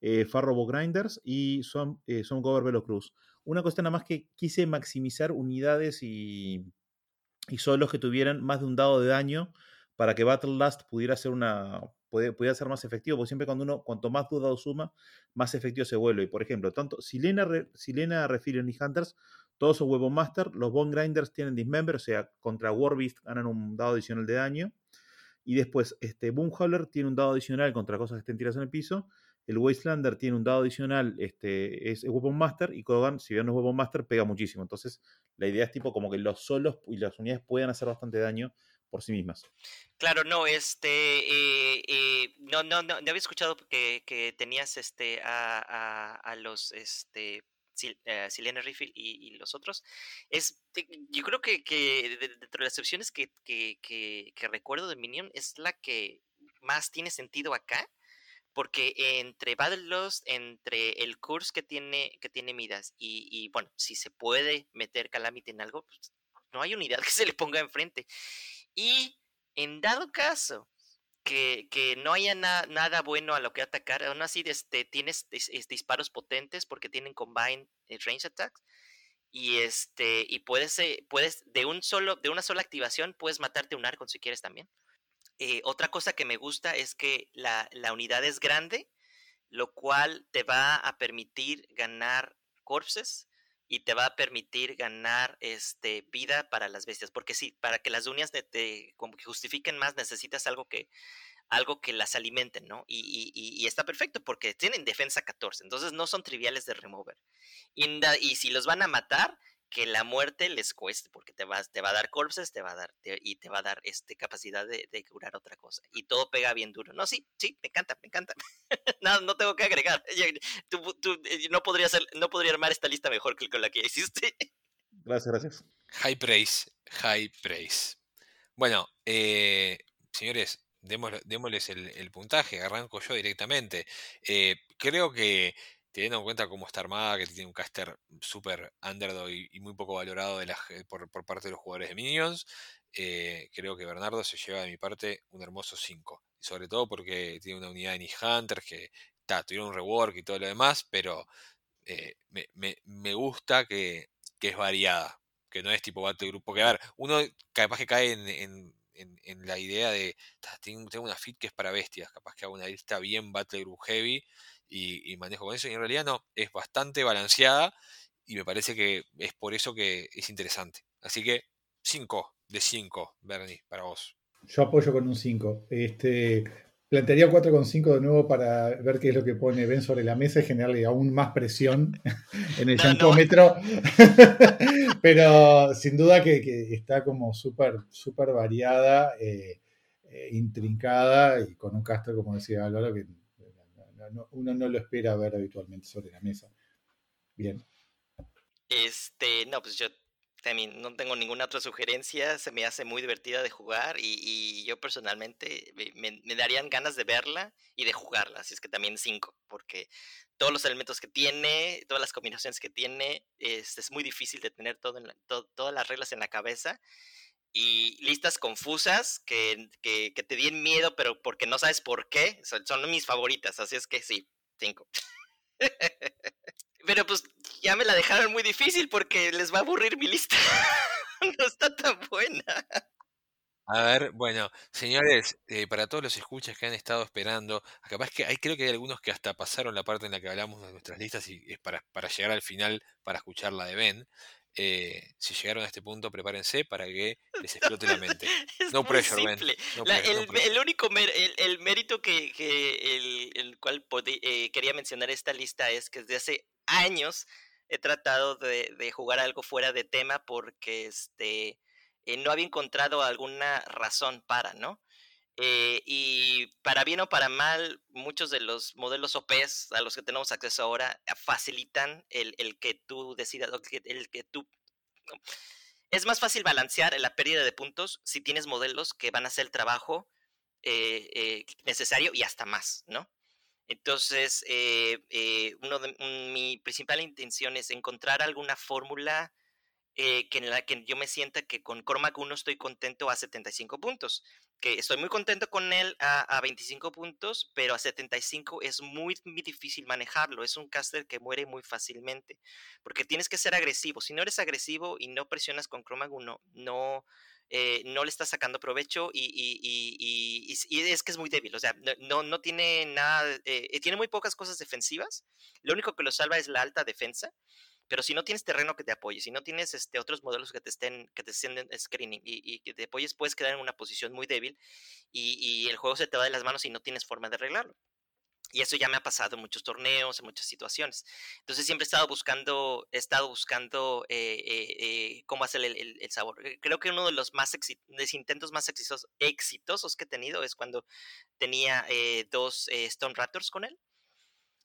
Speaker 3: eh, Farrobo Grinders y Son, eh, Son Gover Velocruz. Una cuestión nada más que quise maximizar unidades y, y solos que tuvieran más de un dado de daño para que Battle Last pudiera ser una pudiera ser más efectivo, porque siempre cuando uno, cuanto más dado suma, más efectivo se vuelve. Y por ejemplo, tanto Silena, Re, Silena Refiller y Hunters, todos son Weapon Master, los Bone Grinders tienen Dismember, o sea, contra Warbeast ganan un dado adicional de daño. Y después, este, Boomhauler tiene un dado adicional contra cosas que estén tiradas en el piso. El Wastelander tiene un dado adicional, este, es, Weapon Master. Y Kogan, si bien no es Weapon Master, pega muchísimo. Entonces, la idea es tipo como que los solos y las unidades puedan hacer bastante daño por sí mismas.
Speaker 5: Claro, no, este, eh, eh, no, no, no, había escuchado que, que tenías este a, a, a, los este eh, Silena Riffle y, los otros, es, yo creo que, dentro de las opciones que, recuerdo de Minion es la que más tiene sentido acá, porque entre Battle Lost, entre el curse que tiene, que tiene Midas y, bueno, si se puede meter Calamity en algo, pues, no hay unidad *laughs* que se le ponga enfrente. Y en dado caso que, no haya nada bueno a lo que atacar. Aún así, este, tienes disparos potentes porque tienen combine eh, range attacks. Y este, y puedes, eh, puedes, de un solo, de una sola activación, puedes matarte un arco si quieres también. Eh, otra cosa que me gusta es que la, unidad es grande, lo cual te va a permitir ganar corpses y te va a permitir ganar este, vida para las bestias. Porque sí, para que las uñas te, como que justifiquen más, necesitas algo que, algo que las alimenten, ¿no? Y, y, está perfecto porque tienen defensa 14, entonces no son triviales de remover. y si los van a matar, que la muerte les cueste, porque te, vas, te va a dar corpses, te va a dar, y te va a dar este, capacidad de, curar otra cosa. Y todo pega bien duro. No, sí, sí, me encanta, me encanta. *laughs* no, no tengo que agregar. *laughs* Eh, no, podría ser, no podría armar esta lista mejor que con la que hiciste.
Speaker 3: Gracias, gracias.
Speaker 2: High praise, high praise. Bueno, eh, señores, démosles el, puntaje, arranco yo directamente. Eh, creo que teniendo en cuenta cómo está armada, que tiene un caster súper underdog y, muy poco valorado de la, por, parte de los jugadores de Minions, eh, creo que Bernardo se lleva de mi parte un hermoso 5. Sobre todo porque tiene una unidad de Nick Hunter que está, tuvieron un rework y todo lo demás, pero eh, me, gusta que, es variada, que no es tipo Battle Group. Porque, a uno capaz que cae en, la idea de, tengo, una fit que es para bestias, capaz que hago una lista bien Battle Group heavy y, manejo con eso. Y en realidad no, es bastante balanceada y me parece que es por eso que es interesante. Así que 5 de 5, Bernie, para vos.
Speaker 4: Yo apoyo con un 5. Este, plantearía 4,5 de nuevo para ver qué es lo que pone Ben sobre la mesa y generarle aún más presión *laughs* en el llantómetro. *laughs* Pero sin duda que, está como súper super variada, eh, eh, intrincada y con un castro, como decía Álvaro, que uno no lo espera ver habitualmente sobre la mesa. Bien.
Speaker 5: Este, no, pues yo también no tengo ninguna otra sugerencia, se me hace muy divertida de jugar y, y yo personalmente me, me, darían ganas de verla y de jugarla, así es que también 5, porque todos los elementos que tiene, todas las combinaciones que tiene, es, es muy difícil de tener todo todas las reglas en la cabeza y listas confusas que, que, te den miedo, pero porque no sabes por qué, son, mis favoritas, así es que sí, 5. pero pues ya me la dejaron muy difícil porque les va a aburrir mi lista. *laughs* no está tan buena.
Speaker 2: A ver, bueno, señores, eh, para todos los escuchas que han estado esperando, capaz que hay, creo que hay algunos que hasta pasaron la parte en la que hablamos de nuestras listas y es para, para llegar al final para escuchar la de Ben. Eh, si llegaron a este punto, prepárense para que *laughs* les explote la mente. *laughs*
Speaker 5: no pressure, Ben. el, único el, mérito que, que el, cual eh, quería mencionar esta lista es que desde hace años he tratado de, de jugar algo fuera de tema porque este eh, no había encontrado alguna razón para, ¿no? Eh, y para bien o para mal, muchos de los modelos OPs a los que tenemos acceso ahora eh, facilitan el, que tú decidas, el que tú... Es más fácil balancear la pérdida de puntos si tienes modelos que van a hacer el trabajo necesario y hasta más, ¿no? Entonces, uno de, mi principal intención es encontrar alguna fórmula eh, que en la que yo me sienta que con Cormac 1 estoy contento a 75 puntos, que estoy muy contento con él a, 25 puntos, pero a 75 es muy, muy, difícil manejarlo, es un caster que muere muy fácilmente, porque tienes que ser agresivo, si no eres agresivo y no presionas con Cormac 1, no... Eh, no le estás sacando provecho y, y, y, es que es muy débil, o sea, no, no tiene nada, eh, tiene muy pocas cosas defensivas, lo único que lo salva es la alta defensa, pero si no tienes terreno que te apoye, si no tienes este, otros modelos que te estén, que te estén screening y, que te apoyes, puedes quedar en una posición muy débil y, el juego se te va de las manos y no tienes forma de arreglarlo. Y eso ya me ha pasado en muchos torneos, en muchas situaciones. Entonces siempre he estado buscando, he estado buscando eh, eh, eh, cómo hacer el, sabor. Creo que uno de los más intentos más exitosos, exitosos, que he tenido es cuando tenía dos Stone Raptors con él.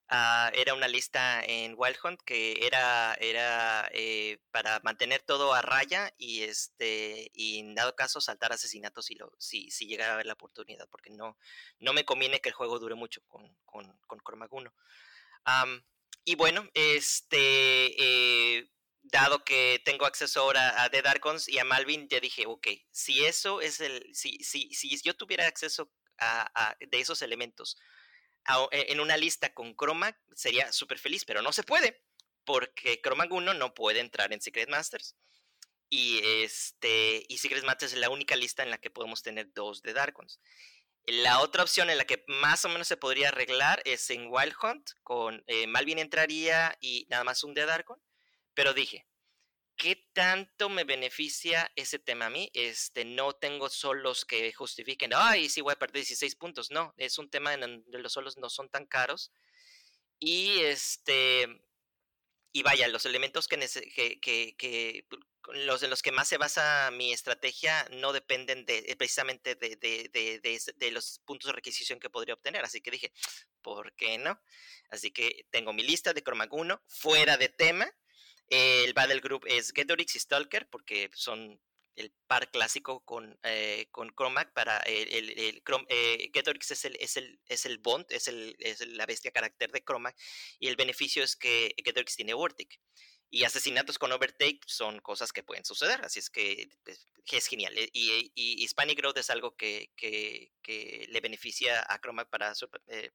Speaker 5: Ah, era una lista en Wild Hunt que era, era eh, para mantener todo a raya y este y en dado caso saltar asesinatos si, lo, si, si llegara a haber la oportunidad, porque no, no me conviene que el juego dure mucho con, con, con Cormaguno. y bueno, este eh, dado que tengo acceso ahora a The Darkons y a Malvin, ya dije, ok, si eso es el, si, si, si yo tuviera acceso a, a de esos elementos en una lista con Chroma sería súper feliz, pero no se puede, porque Chroma 1 no puede entrar en Secret Masters. Y, este, y Secret Masters es la única lista en la que podemos tener dos de Darkons. La otra opción en la que más o menos se podría arreglar es en Wild Hunt, con eh, Malvin entraría y nada más un de Darkon. Pero dije, ¿qué tanto me beneficia ese tema a mí? Este, no tengo solos que justifiquen, ay, sí voy a perder 16 puntos. No, es un tema en donde los solos no son tan caros. Y este, y vaya, los elementos que, que, que, los en los que más se basa mi estrategia no dependen de, eh, precisamente de, de, de, los puntos de requisición que podría obtener. Así que dije, ¿por qué no? Así que tengo mi lista de Chroma 1 fuera de tema el Battle Group es Getorix y Stalker, porque son el par clásico con, eh, con Chromac para el, el, eh, es el, es el, es el Bond, es, el, es la bestia carácter de Chromac, y el beneficio es que Getorix tiene Vortic. Y asesinatos con Overtake son cosas que pueden suceder, así es que pues, es, genial. Eh, y, y, Hispanic Growth es algo que, le beneficia a Chromac para, eh,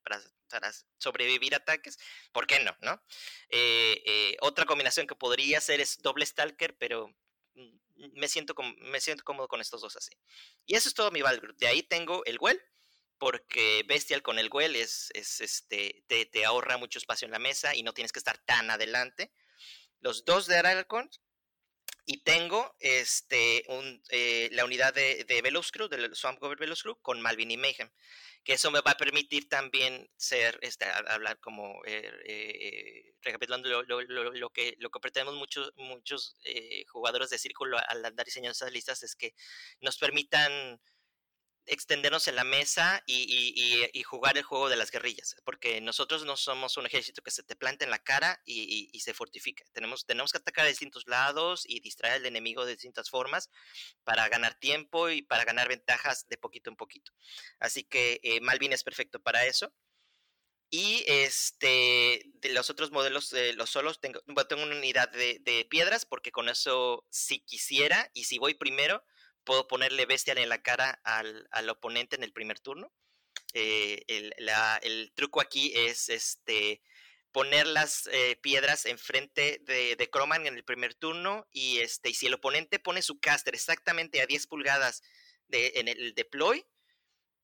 Speaker 5: sobrevivir ataques. ¿Por qué no? Eh, otra combinación que podría ser es doble Stalker, pero mm, me siento, me siento cómodo con estos dos así. Y eso es todo mi Valgroup. De ahí tengo el Well, porque Bestial con el Well es, es este, te, te, ahorra mucho espacio en la mesa y no tienes que estar tan adelante los dos de Aralcon y tengo este, eh, la unidad de, de Veluscrew, del Swamp Gover Veluscrew, con Malvin y Mayhem. Que eso me va a permitir también ser, este, hablar como, eh, eh, recapitulando lo, que, lo que pretendemos muchos, muchos jugadores de círculo al andar diseñando esas listas, es que nos permitan extendernos en la mesa y, jugar el juego de las guerrillas, porque nosotros no somos un ejército que se te planta en la cara y, se fortifica. Tenemos, tenemos que atacar de distintos lados y distraer al enemigo de distintas formas para ganar tiempo y para ganar ventajas de poquito en poquito. Así que eh, Malvin es perfecto para eso. Y este, de los otros modelos, eh, los solos, tengo, tengo una unidad de piedras, porque con eso, si quisiera, y si voy primero, puedo ponerle bestial en la cara al, al oponente en el primer turno. Eh, el, truco aquí es este poner las eh, piedras enfrente de, de Croman en el primer turno y este y si el oponente pone su caster exactamente a 10 pulgadas de, en el deploy,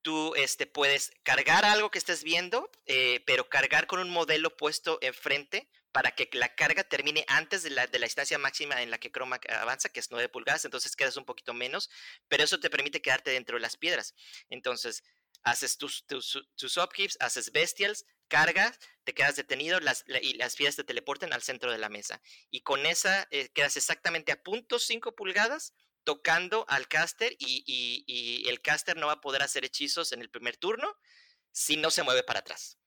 Speaker 5: tú este, puedes cargar algo que estés viendo, eh, pero cargar con un modelo puesto enfrente para que la carga termine antes de la, de la distancia máxima en la que Chroma avanza, que es 9 pulgadas, entonces quedas un poquito menos, pero eso te permite quedarte dentro de las piedras. Entonces, haces tus, tus, tus upkeeps, haces bestials, cargas, te quedas detenido las, la- y las piedras te teleportan al centro de la mesa. Y con esa eh, quedas exactamente a punto 5 pulgadas tocando al caster y, y- y el caster no va a poder hacer hechizos en el primer turno si no se mueve para atrás.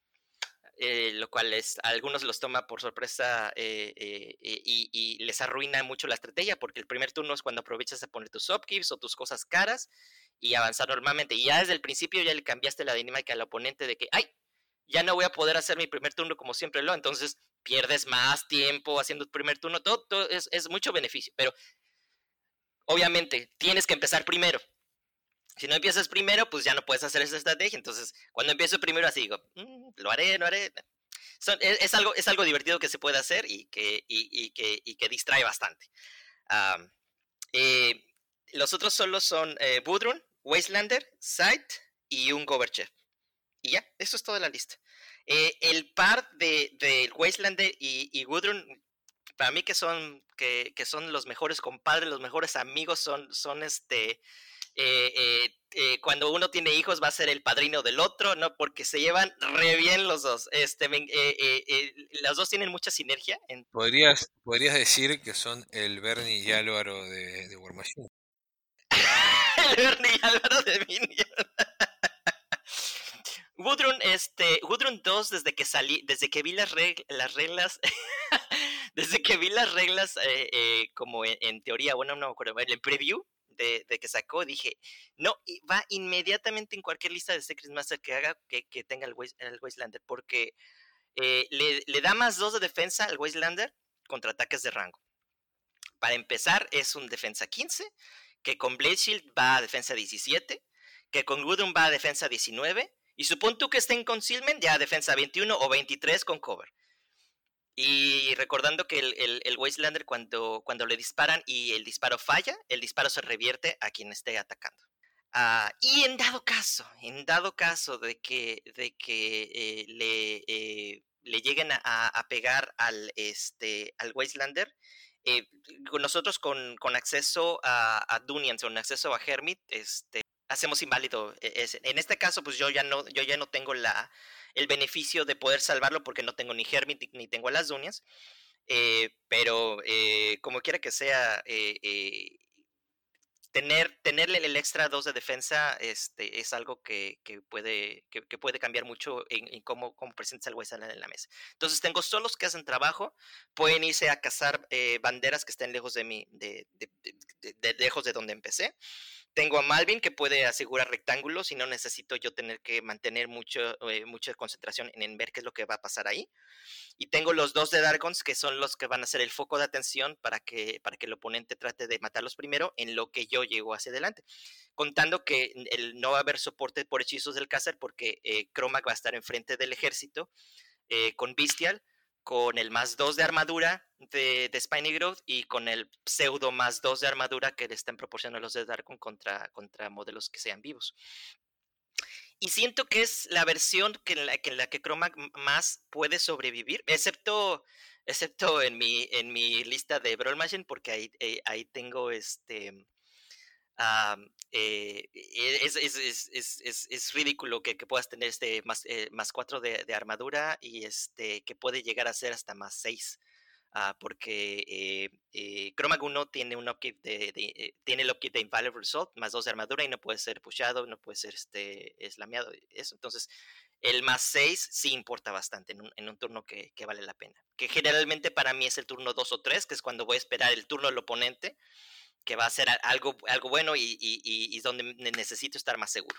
Speaker 5: Eh, lo cual es, a algunos los toma por sorpresa eh, eh, y, y les arruina mucho la estrategia porque el primer turno es cuando aprovechas a poner tus upkeeps o tus cosas caras y avanzar normalmente. Y ya desde el principio ya le cambiaste la dinámica al oponente de que, ay, ya no voy a poder hacer mi primer turno como siempre lo, entonces pierdes más tiempo haciendo tu primer turno, todo, todo es, es mucho beneficio, pero obviamente tienes que empezar primero. Si no empiezas primero, pues ya no puedes hacer esa estrategia. Entonces, cuando empiezo primero así digo, "Mm, lo haré, lo haré. Son- es, es algo, es algo divertido que se puede hacer y que, y, y que, y que distrae bastante. Am, eh, los otros solo son eh, Budrun, Wastelander, Sight y un Goverchef. Y ya, eso es toda la lista. Eh, el par de, de Wastelander y, y Gudrun, para mí que son, que, que son los mejores compadres, los mejores amigos, son, son este... eh, eh, eh, cuando uno tiene hijos va a ser el padrino del otro, ¿no? Porque se llevan re bien los dos. Este, los dos tienen mucha sinergia. en-
Speaker 2: Podrías, podrías decir que son el Bernie y Álvaro de, de War Machine. *laughs*
Speaker 5: el Bernie y Álvaro de Minion. *laughs* Gudrun, este, Gudrun 2, desde que salí, desde que vi las, reg- las reglas, *laughs* desde que vi las reglas, eh, eh, como en, en teoría, bueno, no me acuerdo, en el preview de, que sacó, dije, no, va inmediatamente en cualquier lista de Secret Master que haga que, tenga el, Waste- el Wastelander, porque eh, le, le da más 2 de defensa al Wastelander contra ataques de rango. Para empezar, es un defensa 15, que con Blade Shield va a defensa 17, que con Gudrun va a defensa 19, y supón tú que esté en Concealment ya defensa 21 o 23 con cover. Y recordando que el, el, el Wastelander cuando, cuando le disparan y el disparo falla, el disparo se revierte a quien esté atacando. Ah, y en dado caso, en dado caso de que, de que eh, le, eh, le lleguen a, a pegar al, este, al Wastelander, eh, nosotros con, con acceso a, a Dunians o con acceso a Hermit, este, hacemos inválido e- ese. En este caso, pues yo ya no, yo ya no tengo la, el beneficio de poder salvarlo porque no tengo ni Hermit ni- tengo las Dunias. eh, pero eh, como quiera que sea, eh, eh, tener, tenerle el extra 2 de defensa este, es algo que, que puede, que, puede cambiar mucho en, en cómo, cómo presentas al Westland en la mesa. Entonces tengo solos que hacen trabajo, pueden irse a cazar banderas que estén lejos de mí, de- de lejos de donde empecé. Tengo a Malvin que puede asegurar rectángulos y no necesito yo tener que mantener mucho, eh, mucha concentración en, ver qué es lo que va a pasar ahí. Y tengo los dos de Dargons que son los que van a ser el foco de atención para que, para que el oponente trate de matarlos primero en lo que yo llego hacia adelante. Contando que el, no va a haber soporte por hechizos del Cácer porque eh, Cromac va a estar enfrente del ejército eh, con Bestial, con el más 2 de armadura de, de Spiny Growth y con el pseudo más 2 de armadura que le están proporcionando los de Darkon contra, contra modelos que sean vivos. Y siento que es la versión que en la que, en la que Cromac m- más puede sobrevivir, excepto, excepto en, mi, en mi lista de Brawl Machine, porque ahí, eh, ahí tengo este. Am, eh, e- es, es, es, es, ridículo que, que puedas tener este más, eh, más 4 de, de armadura y este que puede llegar a ser hasta más 6 ah, porque eh, eh, 1 tiene, un upkeep de, eh, tiene el upkeep de Invaluable Result, más 2 de armadura y no puede ser pushado, no puede ser este, eslameado. Eso. Entonces, el más 6 sí importa bastante en un, en un turno que, que, vale la pena. Que generalmente para mí es el turno 2 o 3, que es cuando voy a esperar el turno del oponente, que va a ser algo, algo bueno y, y, y, donde necesito estar más seguro.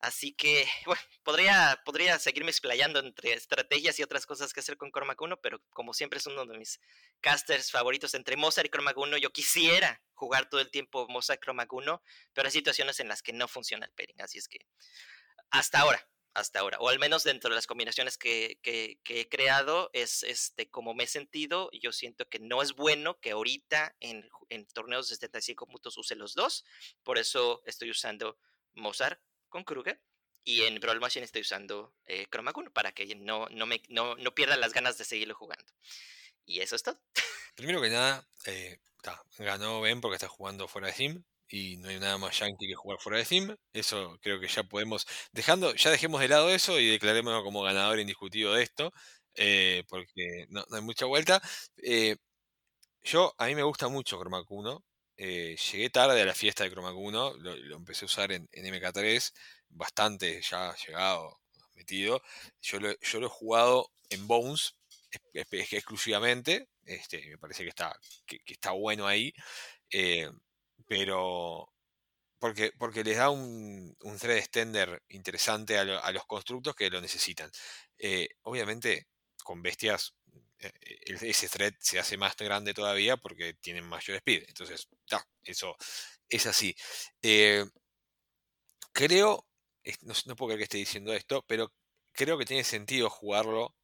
Speaker 5: Así que, *laughs* bueno, podría, podría seguirme explayando entre estrategias y otras cosas que hacer con Cormac 1, pero como siempre es uno de mis casters favoritos entre Mozart y Cormac 1, yo quisiera jugar todo el tiempo Mozart y Cormac 1, pero hay situaciones en las que no funciona el pairing, así es que hasta ahora, hasta ahora, o al menos dentro de las combinaciones que, que, he creado, es este como me he sentido, yo siento que no es bueno que ahorita en, en torneos de 75 puntos use los dos, por eso estoy usando Mozart con Kruger. Y en Brawl Machine estoy usando eh, Chroma 1 para que no, no, me, no, no pierda las ganas de seguirlo jugando. Y eso es todo.
Speaker 2: Primero que nada, eh, ganó Ben porque está jugando fuera de Steam y no hay nada más yankee que jugar fuera de Steam. Eso creo que ya podemos, dejando, ya dejemos de lado eso y declarémonos como ganador indiscutido de esto, eh, porque no, hay mucha vuelta. Eh, yo, a mí me gusta mucho Chroma 1, eh, llegué tarde a la fiesta de Chroma 1, lo, empecé a usar en, en, MK3, bastante ya llegado, metido. Yo lo, yo lo he jugado en Bones exclusivamente, este, me parece que está, que, que está bueno ahí, eh, pero porque, porque les da un, un thread extender interesante a, lo, a, los constructos que lo necesitan. Eh, obviamente, con bestias eh, ese thread se hace más grande todavía porque tienen mayor speed. Entonces, ya, eso es así. Eh, creo, no, puedo creer que esté diciendo esto, pero creo que tiene sentido jugarlo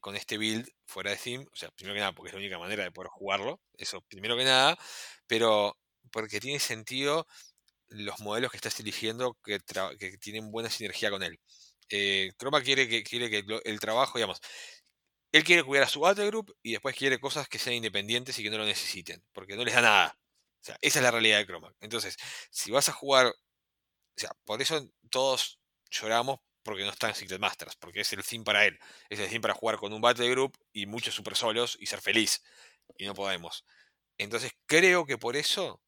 Speaker 2: con este build fuera de Steam. O sea, primero que nada, porque es la única manera de poder jugarlo. Eso, primero que nada. Pero porque tiene sentido los modelos que estás eligiendo que, tienen buena sinergia con él. Eh, Chroma quiere que, quiere que el trabajo, digamos, él quiere cuidar a su battle group y después quiere cosas que sean independientes y que no lo necesiten, porque no les da nada. O sea, esa es la realidad de Chroma. Entonces, si vas a jugar, o sea, por eso todos lloramos porque no está en Secret Masters, porque es el theme para él. Es el theme para jugar con un battle group y muchos super solos y ser feliz. Y no podemos. Entonces, creo que por eso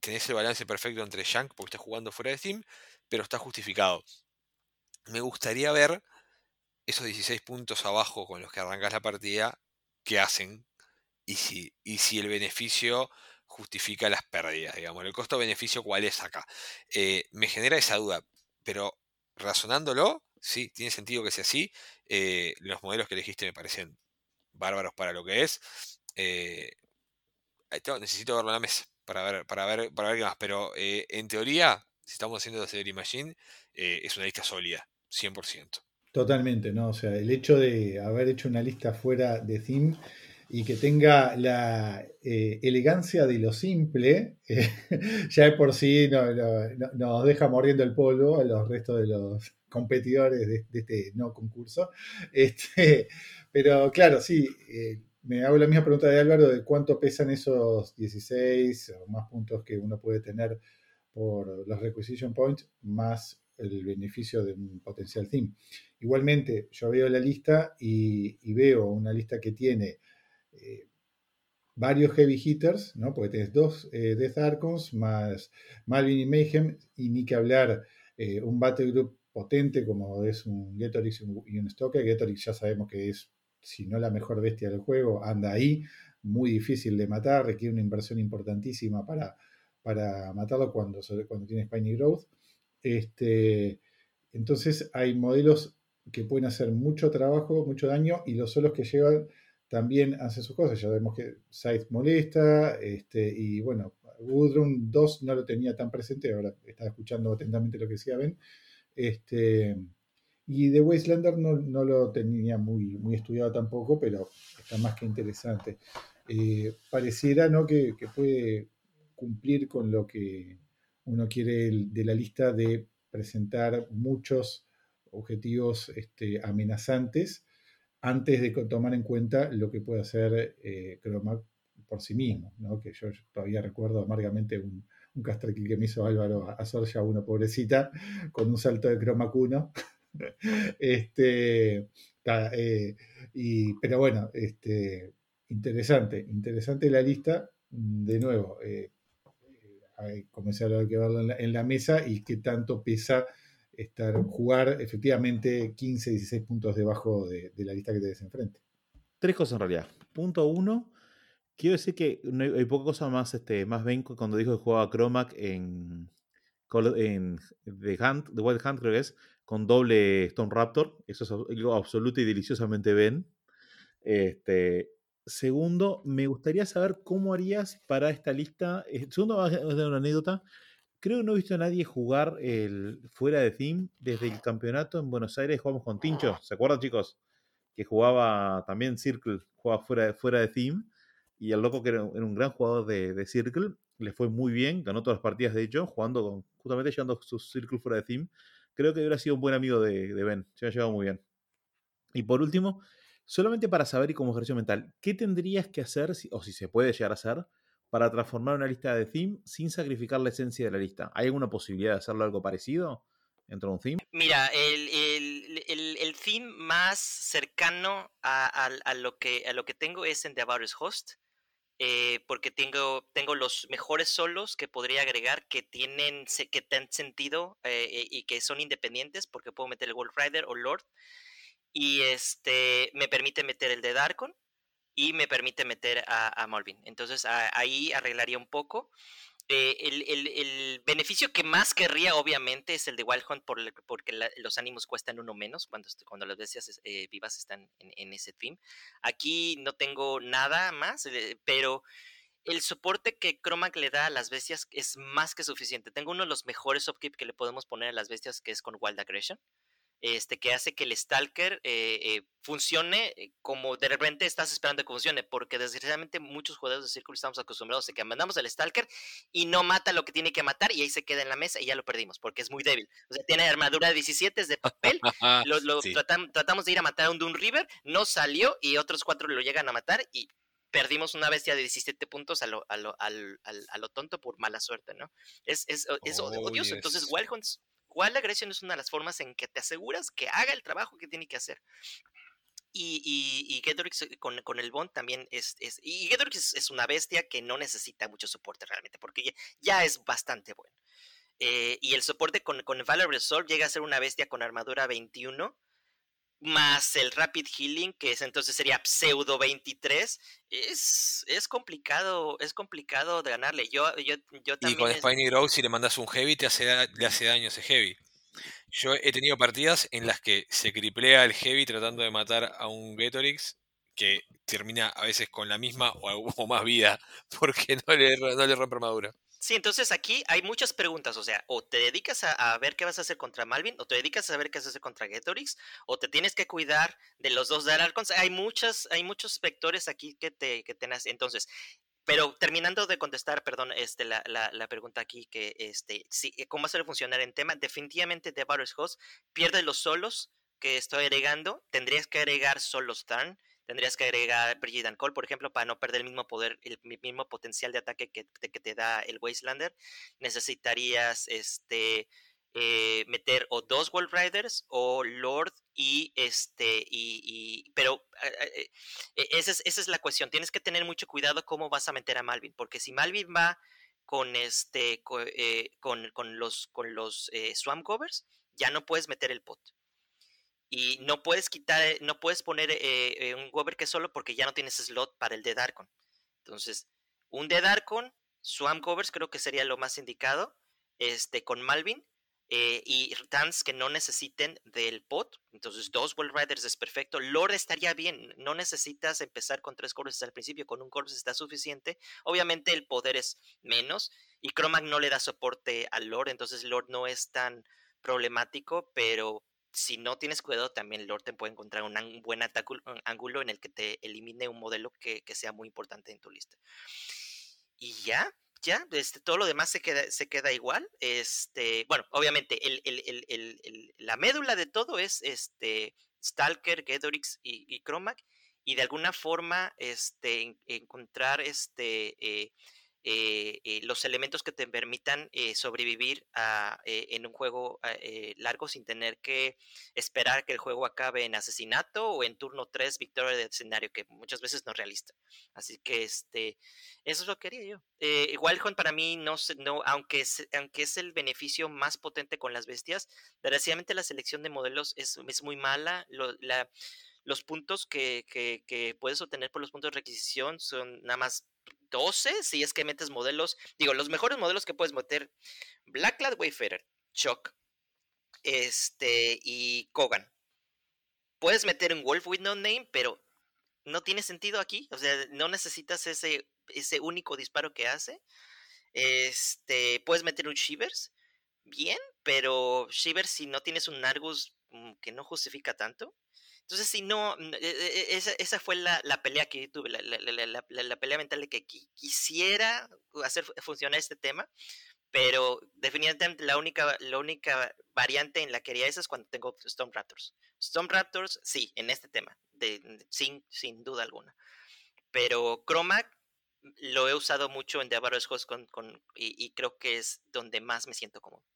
Speaker 2: tenés el balance perfecto entre Shank, porque está jugando fuera de Steam, pero está justificado. Me gustaría ver esos 16 puntos abajo con los que arrancas la partida, ¿qué hacen? Y si, el beneficio justifica las pérdidas, digamos. El costo-beneficio, ¿cuál es acá? Eh, me genera esa duda, pero razonándolo, sí, tiene sentido que sea así. Eh, los modelos que elegiste me parecen bárbaros para lo que es. Eh, necesito verlo en la mesa para ver, para ver, para ver qué más. Pero eh, en teoría, si estamos haciendo la serie Machine, es una lista sólida, 100%.
Speaker 4: Totalmente, ¿no? O sea, el hecho de haber hecho una lista fuera de theme y que tenga la eh, elegancia de lo simple, *laughs* eh, ya de por sí no, no, no, nos deja mordiendo el polvo a los restos de los competidores de, este no concurso. Este, pero claro, sí, eh, me hago la misma pregunta de Álvaro de cuánto pesan esos 16 o más puntos que uno puede tener por los requisition points, más el beneficio de un potencial theme. Igualmente, yo veo la lista y, veo una lista que tiene eh, varios heavy hitters, ¿no? porque tienes dos eh, Death Archons más Malvin y Mayhem, y ni que hablar eh, un battle group potente como es un Getorix y un Stalker. Getorix ya sabemos que es, si no la mejor bestia del juego, anda ahí, muy difícil de matar, requiere una inversión importantísima para, para matarlo cuando, cuando tiene Spiny Growth. Este, entonces hay modelos que pueden hacer mucho trabajo, mucho daño, y los solos que llevan también hacen sus cosas. Ya vemos que Scythe molesta, este, y bueno, Woodrun 2 no lo tenía tan presente, ahora estaba escuchando atentamente lo que decía Ben. Este, y The Wastelander no, no, lo tenía muy, muy estudiado tampoco, pero está más que interesante. Eh, pareciera ¿no? que, que, puede cumplir con lo que uno quiere de la lista de presentar muchos objetivos este, amenazantes antes de tomar en cuenta lo que puede hacer eh, Chroma por sí mismo, ¿no? que yo todavía recuerdo amargamente un, un que me hizo Álvaro a Sorja, una pobrecita, con un salto de Chroma 1 *laughs* este, eh, y, pero bueno, este, interesante, interesante la lista. De nuevo, eh, eh comencé a que verlo en la, mesa y qué tanto pesa estar, jugar efectivamente 15, 16 puntos debajo de, la lista que te des enfrente.
Speaker 3: Tres cosas en realidad. Punto uno, quiero decir que hay, poca cosa más, este, más ven cuando dijo que jugaba Chromac en, en The, Hunt, The Wild Hunt, creo que es, con doble Stone Raptor. Eso es algo absoluto y deliciosamente ven. Este, segundo, me gustaría saber cómo harías para esta lista. Eh, segundo, voy a dar una anécdota. Creo que no he visto a nadie jugar el, fuera de Team desde el campeonato en Buenos Aires. Jugamos con Tincho, ¿se acuerdan, chicos? Que jugaba también Circle, jugaba fuera, fuera de Team. Y el loco, que era, un gran jugador de, de Circle, le fue muy bien, ganó todas las partidas de hecho, jugando justamente llevando su Circle fuera de Team creo que hubiera sido un buen amigo de, Ben. Se ha llevado muy bien. Y por último, solamente para saber y como ejercicio mental, ¿qué tendrías que hacer, o si se puede llegar a hacer, para transformar una lista de theme sin sacrificar la esencia de la lista? ¿Hay alguna posibilidad de hacerlo algo parecido dentro de un theme?
Speaker 5: Mira, el, el, theme más cercano a, lo que, a lo que tengo es en The About Host. Eh, porque tengo, tengo los mejores solos que podría agregar que tienen que sentido eh, y que son independientes porque puedo meter el Wolf Rider o Lord y este me permite meter el de Darkon y me permite meter a, a Malvin. Entonces ahí arreglaría un poco. Eh, el, beneficio que más querría, obviamente, es el de Wild Hunt porque los ánimos cuestan uno menos cuando, cuando las bestias eh, vivas están en, ese theme. Aquí no tengo nada más, eh, pero el soporte que Chromac le da a las bestias es más que suficiente. Tengo uno de los mejores upkeep que le podemos poner a las bestias, que es con Wild Aggression este, que hace que el Stalker eh, eh, funcione eh, como de repente estás esperando que funcione, porque desgraciadamente muchos jugadores de Círculo estamos acostumbrados a que mandamos al Stalker y no mata lo que tiene que matar y ahí se queda en la mesa y ya lo perdimos, porque es muy débil. O sea, tiene armadura de 17 de papel, *laughs* lo, tratamos de ir a matar a un Doom River, no salió y otros cuatro lo llegan a matar y perdimos una bestia de 17 puntos a lo, a lo, a lo tonto por mala suerte, ¿no? Es, es, es oh, odioso. Entonces, Wild ¿Cuál agresión es una de las formas en que te aseguras que haga el trabajo que tiene que hacer. Y, y, eh, con, el Bond también es. y Gedrix es, una bestia que no necesita mucho soporte realmente, porque ya, es bastante bueno. Eh, y el soporte con, con Valor Resolve llega a ser una bestia con armadura 21 más el Rapid Healing, que es, entonces sería pseudo 23, es, es complicado, es complicado de ganarle. Yo, yo, yo también
Speaker 2: y con Spiny Grow, si le mandas un heavy, te hace, le hace daño ese heavy. Yo he tenido partidas en las que se criplea el heavy tratando de matar a un Getorix que termina a veces con la misma o, *laughs* más vida porque no le, no le rompe armadura.
Speaker 5: Sí, entonces aquí hay muchas preguntas, o sea, o te dedicas a, ver qué vas a hacer contra Malvin, o te dedicas a ver qué vas a hacer contra Getorix, o te tienes que cuidar de los dos Darkons. Hay muchas, hay muchos vectores aquí que te, que tenés. Entonces, pero terminando de contestar, perdón, este, la, la, pregunta aquí, que este, sí, ¿cómo va a funcionar en tema? Definitivamente The Battle's Host pierde los solos que estoy agregando, tendrías que agregar solos turn, tendrías que agregar Brigitte Cole, por ejemplo, para no perder el mismo poder, el mismo potencial de ataque que, te da el Wastelander. Necesitarías este, eh, meter o dos Wolf Riders o Lord y este y, pero eh, eh, esa, es, esa es la cuestión tienes que tener mucho cuidado cómo vas a meter a Malvin porque si Malvin va con este con, con, los con los swamp covers ya no puedes meter el pot y no puedes quitar, eh, no puedes poner eh, eh, un Weber que solo porque ya no tienes slot para el de Darkon. Entonces, un de Darkon, Swamp Covers creo que sería lo más indicado, este, con Malvin, y Tans que no necesiten del pot. Entonces, dos Wall Riders es perfecto. Lord estaría bien. No necesitas empezar con tres Corpses al principio. Con un Corpse está suficiente. Obviamente, el poder es menos. Y Chromac no le da soporte al Lord. Entonces, Lord no es tan problemático. Pero si no tienes cuidado, también Lord te puede encontrar un buen ángulo en el que te elimine un modelo que, sea muy importante en tu lista. Y ya, ya, este, todo lo demás se queda, se queda igual. Este, bueno, obviamente, la médula de todo es este, Stalker, Gedorix y, y Y de alguna forma, este, encontrar este, eh, eh, eh, los elementos que te permitan eh, sobrevivir a, en un juego largo sin tener que esperar que el juego acabe en asesinato o en turno 3 victoria de escenario, que muchas veces no es realista. Así que este, eso es lo que quería yo. igual para mí, no, no aunque, es, aunque es el beneficio más potente con las bestias, desgraciadamente la selección de modelos es, es muy mala. la, los puntos que, que, puedes obtener por los puntos de requisición son nada más 12 si es que metes modelos. Digo, los mejores modelos que puedes meter: Blacklad Wayfarer, Chuck, este y Kogan. Puedes meter un Wolf with No Name, pero no tiene sentido aquí. O sea, no necesitas ese, ese único disparo que hace. Este, puedes meter un Shivers, bien, pero Shivers si no tienes un Argus mm, que no justifica tanto. Entonces, si no, e, e, esa, esa fue la, la, pelea que tuve, la, la, la, pelea mental de que quisiera hacer funcionar este tema, pero definitivamente la única, la única variante en la que haría eso es cuando tengo Storm Raptors. Storm Raptors, sí, en este tema, de, sin, sin duda alguna. Pero Chroma lo he usado mucho en The Host con, con, y, y creo que es donde más me siento cómodo.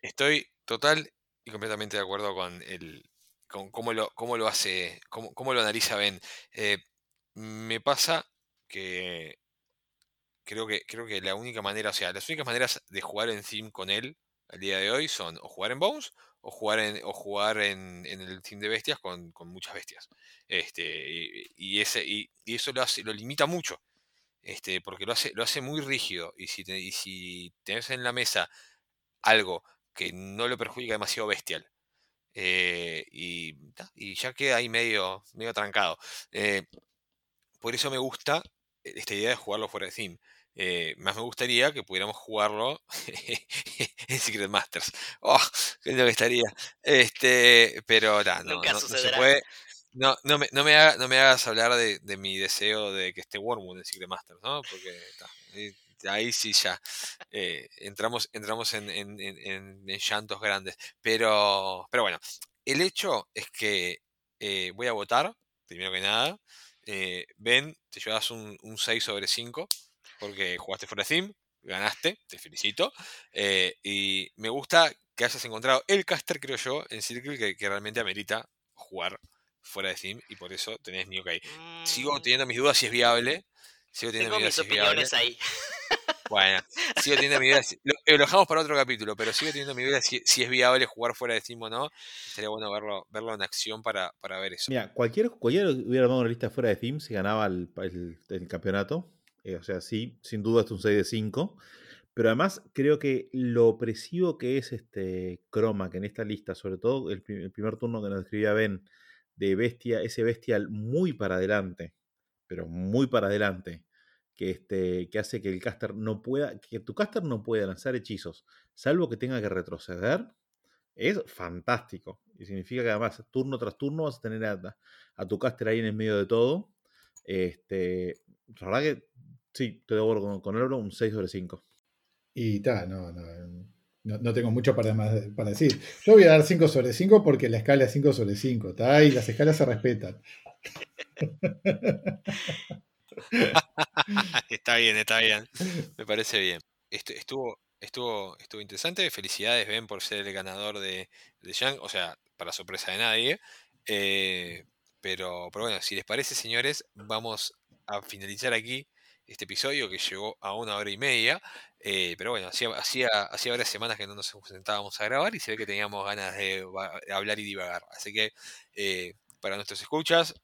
Speaker 2: Estoy total y completamente de acuerdo con el, cómo lo, cómo lo hace, cómo, cómo lo analiza Ben. Eh, me pasa que creo que creo que la única manera, o sea, las únicas maneras de jugar en Theme con él al día de hoy son o jugar en Bones o jugar en, o jugar en, el Team de bestias con, muchas bestias. Este, y, ese, y, eso lo hace, lo limita mucho. Este, porque lo hace, lo hace muy rígido. Y si, y si tenés en la mesa algo que no lo perjudica demasiado bestial, eh, y, ya queda ahí medio, medio trancado. Eh, por eso me gusta esta idea de jugarlo fuera de Theme. Eh, más me gustaría que pudiéramos jugarlo *laughs* en Secret Masters. ¡Oh! ¡Qué lo que estaría! Este, pero no, no, se puede. No, no, me, no, me no me hagas hablar de, de, mi deseo de que esté Wormwood en Secret Masters, ¿no? Porque ahí sí ya eh, entramos, entramos en, en, llantos grandes. Pero, pero bueno, el hecho es que eh, voy a votar, primero que nada. Eh, ben, te llevas un, 6 sobre 5 porque jugaste fuera de Theme, ganaste, te felicito. y me gusta que hayas encontrado el caster, creo yo, en Circle que, que realmente amerita jugar fuera de Theme y por eso tenés mi ok. Sigo mm. teniendo mis dudas si es viable. Sigo teniendo
Speaker 5: mis opiniones ahí. *laughs*
Speaker 2: Bueno, sigo teniendo mi duda. Lo, lo, dejamos para otro capítulo, pero sigo teniendo mi duda si, es viable jugar fuera de Steam o no. Sería bueno verlo, verlo en acción para, para ver eso.
Speaker 3: Mira, cualquier, cualquiera hubiera armado una lista fuera de Steam si ganaba el, el, campeonato. Eh, o sea, sí, sin duda es un 6 de 5. Pero además creo que lo opresivo que es este Chroma, que en esta lista, sobre todo el, el primer turno que nos escribía Ben, de bestia, ese bestial muy para adelante, pero muy para adelante, que, este, que hace que el caster no pueda, que tu caster no pueda lanzar hechizos, salvo que tenga que retroceder, es fantástico. Y significa que además, turno tras turno, vas a tener a, tu caster ahí en el medio de todo. Este, la verdad que sí, te debo con, con Euro un 6 sobre 5.
Speaker 4: Y tal, no, no, no, tengo mucho para, para decir. Yo voy a dar 5 sobre 5 porque la escala es 5 sobre 5, ¿está? Y las escalas se respetan. *laughs*
Speaker 2: está bien, está bien. Me parece bien. Estuvo, estuvo, estuvo interesante. Felicidades, Ben, por ser el ganador de, de Young. O sea, para sorpresa de nadie. Eh, pero, pero bueno, si les parece, señores, vamos a finalizar aquí este episodio que llegó a una hora y media. Eh, pero bueno, hacía, hacía, hacía, varias semanas que no nos sentábamos a grabar y se ve que teníamos ganas de, hablar y divagar. Así que eh, para nuestros escuchas,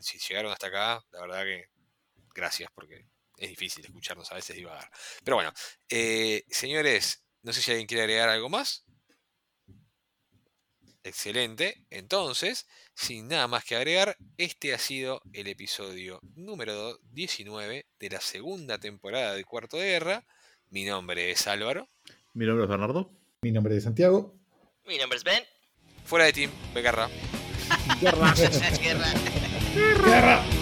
Speaker 2: si llegaron hasta acá, la verdad que gracias porque es difícil escucharnos a veces divagar. Pero bueno, eh, señores, no sé si alguien quiere agregar algo más. Excelente. Entonces, sin nada más que agregar, este ha sido el episodio número 19 de la segunda temporada de Cuarto de Guerra. Mi nombre es Álvaro.
Speaker 3: Mi nombre es Bernardo.
Speaker 4: Mi nombre es Santiago.
Speaker 5: Mi nombre es Ben.
Speaker 2: Fuera de team, Begarra.
Speaker 3: Guerra. *laughs*
Speaker 5: Guerra. *laughs*
Speaker 4: Guerra.